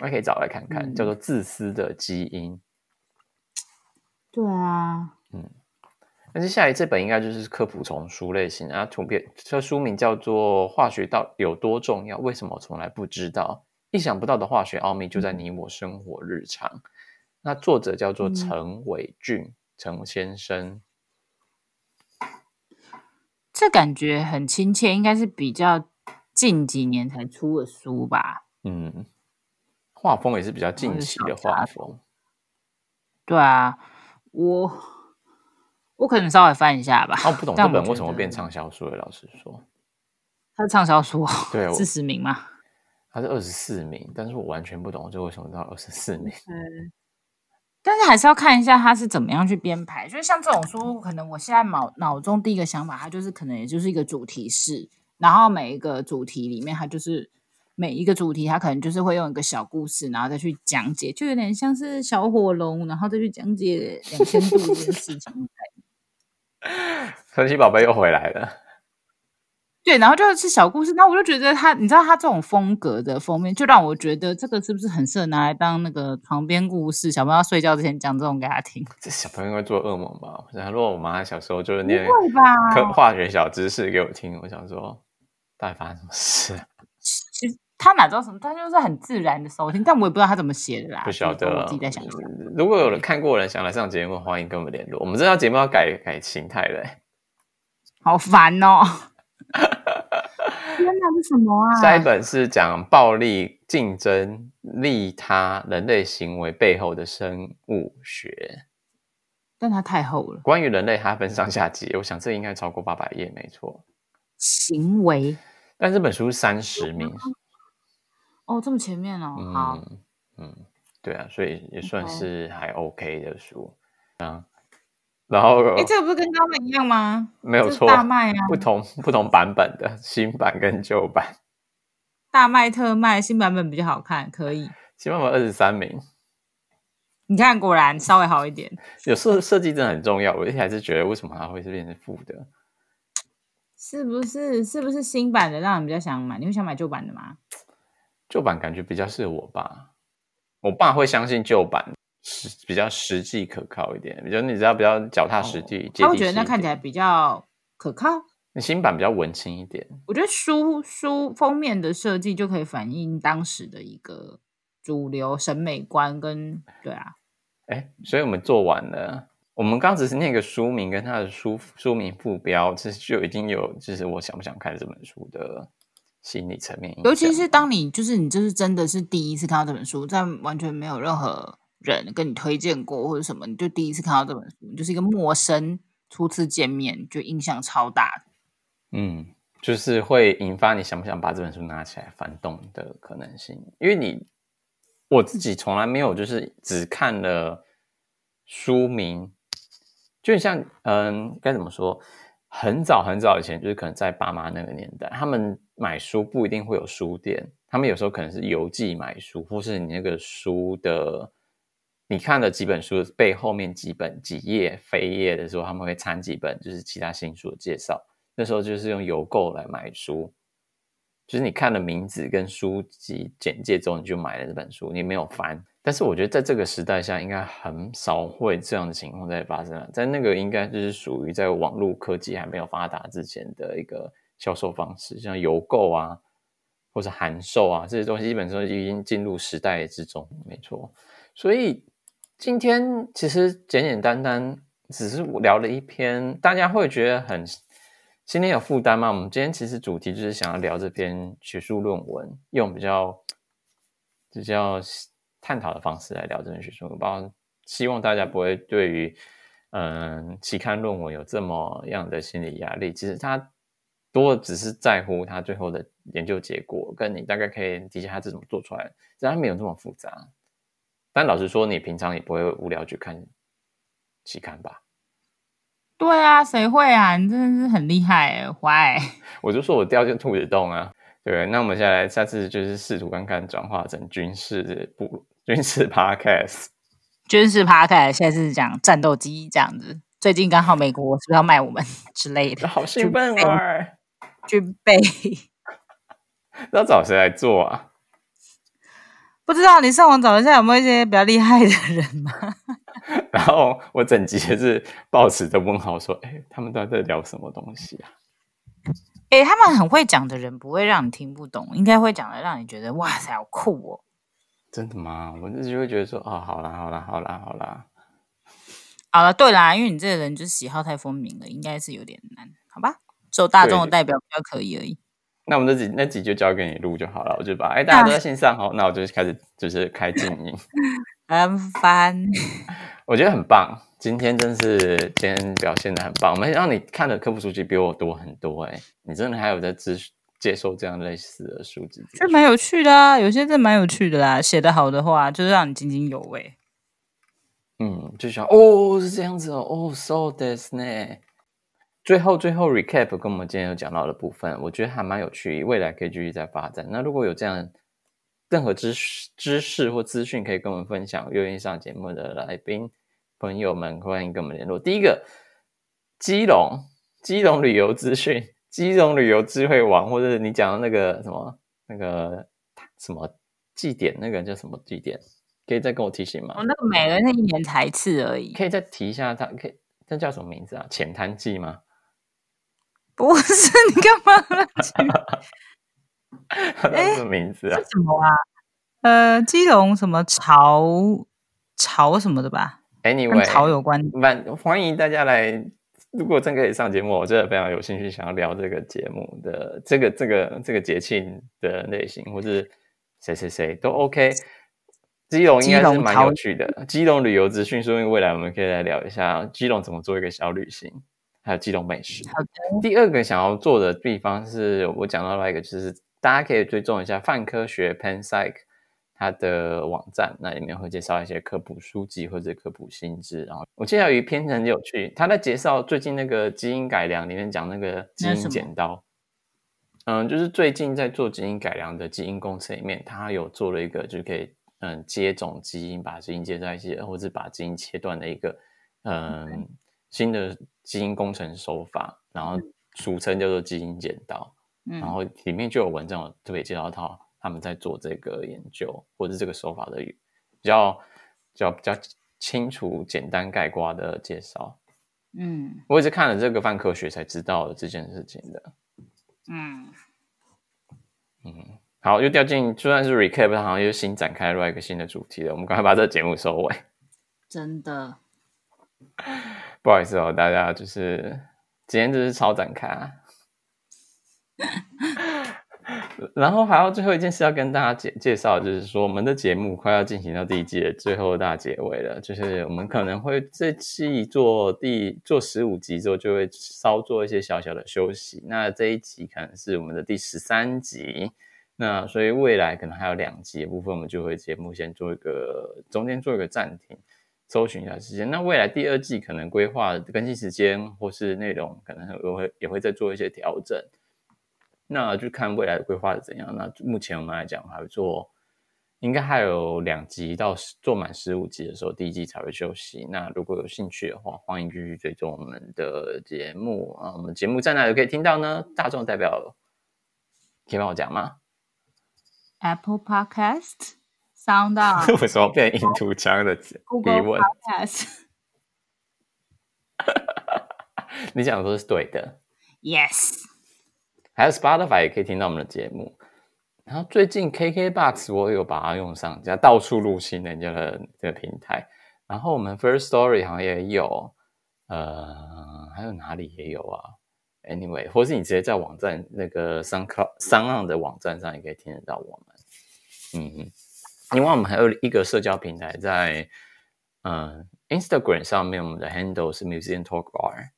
[SPEAKER 2] 我还可以找来看看，嗯、叫做《自私的基因》。
[SPEAKER 1] 对啊，
[SPEAKER 2] 嗯。那接下来这本应该就是科普丛书类型啊，图片这书名叫做《化学到底有多重要？为什么我从来不知道？意想不到的化学奥秘就在你我生活日常》。嗯、那作者叫做陈伟俊。嗯陈先生，
[SPEAKER 1] 这感觉很亲切，应该是比较近几年才出的书吧？
[SPEAKER 2] 嗯，画风也是比较近期的画风。
[SPEAKER 1] 对啊，我我可能稍微翻一下吧。
[SPEAKER 2] 哦，不懂这本为什么变畅销书了？老实说，*laughs*
[SPEAKER 1] 它是畅销书，*laughs*
[SPEAKER 2] 对，
[SPEAKER 1] 四十名吗？
[SPEAKER 2] 它是二十四名，但是我完全不懂这为什么到二十四名。
[SPEAKER 1] 嗯，但是还是要看一下它是怎么样去编排。就是像这种书，可能我现在脑脑中第一个想法，它就是可能也就是一个主题式，然后每一个主题里面，它就是。每一个主题，它可能就是会用一个小故事，然后再去讲解，就有点像是小火龙，然后再去讲解两千度这件事情。*laughs*
[SPEAKER 2] 神奇宝贝又回来了，
[SPEAKER 1] 对，然后就是小故事。那我就觉得他，你知道他这种风格的封面，就让我觉得这个是不是很适合拿来当那个床边故事？小朋友要睡觉之前讲这种给他听。*laughs*
[SPEAKER 2] 这小朋友会做噩梦吧？然后如果我妈小时候就是念
[SPEAKER 1] 科
[SPEAKER 2] 化学小知识给我听，我想说，到底发生什么事？
[SPEAKER 1] 他哪知道什么？他就是很自然的收听，但我也不知道他怎么写的啦。
[SPEAKER 2] 不晓得，
[SPEAKER 1] 我自己在想。
[SPEAKER 2] 如果有人看过人想来上节目，欢迎跟我们联络。我们这套节目要改改形态了，
[SPEAKER 1] 好烦哦！天哪，是什么啊？
[SPEAKER 2] 下一本是讲暴力竞争、利他、人类行为背后的生物学，
[SPEAKER 1] 但它太厚了。
[SPEAKER 2] 关于人类，它分上下集，我想这应该超过八百页，没错。
[SPEAKER 1] 行为，
[SPEAKER 2] 但这本书是三十名。
[SPEAKER 1] 哦，这么前面哦，好，
[SPEAKER 2] 嗯，嗯，对啊，所以也算是还 OK 的书啊。然后，
[SPEAKER 1] 哎，这个不是跟刚刚一样吗？
[SPEAKER 2] 没有错，大卖啊，不同不同版本的新版跟旧版，
[SPEAKER 1] 大卖特卖，新版本比较好看，可以。
[SPEAKER 2] 新版本二十三名，
[SPEAKER 1] 你看，果然稍微好一点。*laughs*
[SPEAKER 2] 有时候设计真的很重要，我一直还是觉得为什么它会是变成负的？
[SPEAKER 1] 是不是？是不是新版的让人比较想买？你会想买旧版的吗？
[SPEAKER 2] 旧版感觉比较适合我爸，我爸会相信旧版实比较实际可靠一点，比较你知道比较脚踏实地，
[SPEAKER 1] 他会觉得那看起来比较可靠。
[SPEAKER 2] 那新版比较文青一点，
[SPEAKER 1] 我觉得书书封面的设计就可以反映当时的一个主流审美观跟对啊，
[SPEAKER 2] 哎，所以我们做完了，我们刚只是念个书名跟他的书书名副标，其实就已经有就是我想不想看这本书的。心理层面，
[SPEAKER 1] 尤其是当你就是你就是真的是第一次看到这本书，在完全没有任何人跟你推荐过或者什么，你就第一次看到这本书，你就是一个陌生初次见面，就印象超大。
[SPEAKER 2] 嗯，就是会引发你想不想把这本书拿起来翻动的可能性，因为你我自己从来没有就是只看了书名，就像嗯该怎么说？很早很早以前，就是可能在爸妈那个年代，他们买书不一定会有书店，他们有时候可能是邮寄买书，或是你那个书的，你看了几本书背后面几本几页扉页的时候，他们会掺几本就是其他新书的介绍。那时候就是用邮购来买书，就是你看了名字跟书籍简介之后，你就买了这本书，你没有翻。但是我觉得在这个时代下，应该很少会这样的情况在发生了。在那个应该就是属于在网络科技还没有发达之前的一个销售方式，像邮购啊，或者函授啊这些东西，基本上已经进入时代之中。没错，所以今天其实简简单单只是聊了一篇，大家会觉得很今天有负担吗？我们今天其实主题就是想要聊这篇学术论文，用比较比较。探讨的方式来聊这本学术，包括希望大家不会对于嗯期刊论文有这么样的心理压力。其实他多只是在乎他最后的研究结果，跟你大概可以理解他是怎么做出来的，其实他没有这么复杂。但老实说，你平常也不会无聊去看期刊吧？对
[SPEAKER 1] 啊，谁会啊？你真的是很厉害，Why？
[SPEAKER 2] 我就说我掉进兔子洞啊。对，那我们下来下次就是试图看看转化成军事部军事 podcast，
[SPEAKER 1] 军事 podcast，现在是讲战斗机这样子。最近刚好美国是不是要卖我们 *laughs* 之类的？*laughs*
[SPEAKER 2] 好兴奋啊！
[SPEAKER 1] 军备，*laughs*
[SPEAKER 2] 要找谁来做啊？
[SPEAKER 1] 不知道，你上网找一下有没有一些比较厉害的人吗？
[SPEAKER 2] 然后我整集也是抱持着问号说：“哎，他们都在聊什么东西啊？”
[SPEAKER 1] 哎、欸，他们很会讲的人不会让你听不懂，应该会讲的让你觉得哇塞，好酷哦！
[SPEAKER 2] 真的吗？我自己会觉得说，哦，好啦，好啦，好啦，好啦，
[SPEAKER 1] 好了，对啦，因为你这个人就是喜好太分明了，应该是有点难，好吧？做大众的代表比较可以而已。
[SPEAKER 2] 那我们那集那集就交给你录就好了，我就把哎大家都在线上哦，那我就开始就是开静音，*laughs*
[SPEAKER 1] 很烦，
[SPEAKER 2] 我觉得很棒，今天真是今天表现的很棒，没想到你看的科普书籍比我多很多哎，你真的还有在接接受这样类似的书籍，
[SPEAKER 1] 这蛮有趣的啊，有些真蛮有趣的啦，写得好的话就是让你津津有味，
[SPEAKER 2] 嗯，就想哦是这样子哦，哦 so this 呢。最后，最后 recap 跟我们今天有讲到的部分，我觉得还蛮有趣，未来可以继续再发展。那如果有这样任何知识、知识或资讯可以跟我们分享，愿意上节目的来宾朋友们，欢迎跟我们联络。第一个，基隆，基隆旅游资讯，基隆旅游智慧网，或者是你讲的那个什么那个什么祭典，那个叫什么祭典，可以再跟我提醒吗？
[SPEAKER 1] 哦，那个每人那一年才一次而已，
[SPEAKER 2] 可以再提一下它，可以，这叫什么名字啊？浅滩祭吗？
[SPEAKER 1] 不是，你干嘛？*laughs* *laughs*
[SPEAKER 2] 哎，什么名字啊？
[SPEAKER 1] 是什么啊？呃，基隆什么潮潮什么的吧
[SPEAKER 2] ？Anyway，
[SPEAKER 1] 跟潮有关。
[SPEAKER 2] 欢欢迎大家来，如果真可以上节目，我真的非常有兴趣想要聊这个节目的这个这个这个节庆的类型，或是谁谁谁都 OK。基隆应该是蛮有趣的，基隆旅游资讯，说明未来我们可以来聊一下基隆怎么做一个小旅行。还有基隆美食。好的。第二个想要做的地方是我讲到了一个，就是大家可以追踪一下泛科学 Penpsych 它的网站，那里面会介绍一些科普书籍或者科普新知。然后我记得有一篇很有趣，他在介绍最近那个基因改良里面讲那个基因剪刀。嗯，就是最近在做基因改良的基因工程里面，他有做了一个就可以嗯接种基因，把基因接在一起，或者把基因切断的一个嗯。新的基因工程手法，然后俗称叫做基因剪刀，嗯、然后里面就有文章特别介绍到他们在做这个研究，或者是这个手法的比较比较比较清楚、简单概括的介绍。嗯，我也是看了这个泛科学才知道了这件事情的。嗯嗯，好，又掉进就算是 recap，好像又新展开另外一个新的主题了。我们赶快把这个节目收尾。
[SPEAKER 1] 真的。*laughs*
[SPEAKER 2] 不好意思哦，大家就是今天就是超展开啊，*laughs* 然后还有最后一件事要跟大家介介绍，就是说我们的节目快要进行到第一季的最后大结尾了，就是我们可能会这期做第做十五集之后，就会稍做一些小小的休息。那这一集可能是我们的第十三集，那所以未来可能还有两集的部分，我们就会节目先做一个中间做一个暂停。搜寻一下时间，那未来第二季可能规划更新时间或是内容，可能也会也会再做一些调整。那就看未来的规划是怎样。那目前我们来讲，还会做，应该还有两集到做满十五集的时候，第一季才会休息。那如果有兴趣的话，欢迎继续追踪我们的节目啊。我们节目在哪里可以听到呢？大众代表可以帮我讲吗
[SPEAKER 1] ？Apple Podcast。当到 *laughs*
[SPEAKER 2] 为什么变印度腔的 *laughs* 疑问？*laughs* 你讲的都是对的。
[SPEAKER 1] Yes，
[SPEAKER 2] 还有 Spotify 也可以听到我们的节目。然后最近 KKBOX 我有把它用上，加到处入侵人家的这个平台。然后我们 First Story 好像也有，呃，还有哪里也有啊？Anyway，或是你直接在网站那个 SoundCloud SoundOn 的网站上也可以听得到我们。嗯。另外，我们还有一个社交平台在，嗯，Instagram 上面，我们的 handle 是 Museum Talk Bar。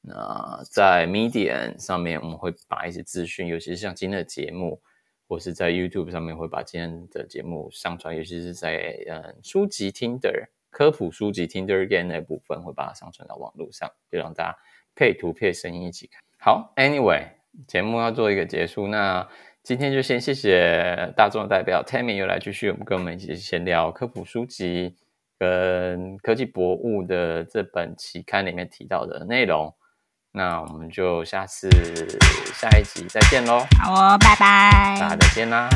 [SPEAKER 2] 那在 Medium 上面，我们会把一些资讯，尤其是像今天的节目，或是在 YouTube 上面会把今天的节目上传，尤其是在嗯书籍 Tinder 科普书籍 Tinder Game 那部分，会把它上传到网络上，就让大家配图配声音一起看。好，Anyway，节目要做一个结束，那。今天就先谢谢大众的代表 Tammy 又来继续我们跟我们一起闲聊科普书籍跟科技博物的这本期刊里面提到的内容。那我们就下次下一集再见喽！
[SPEAKER 1] 好哦，拜拜，
[SPEAKER 2] 大家再见啦。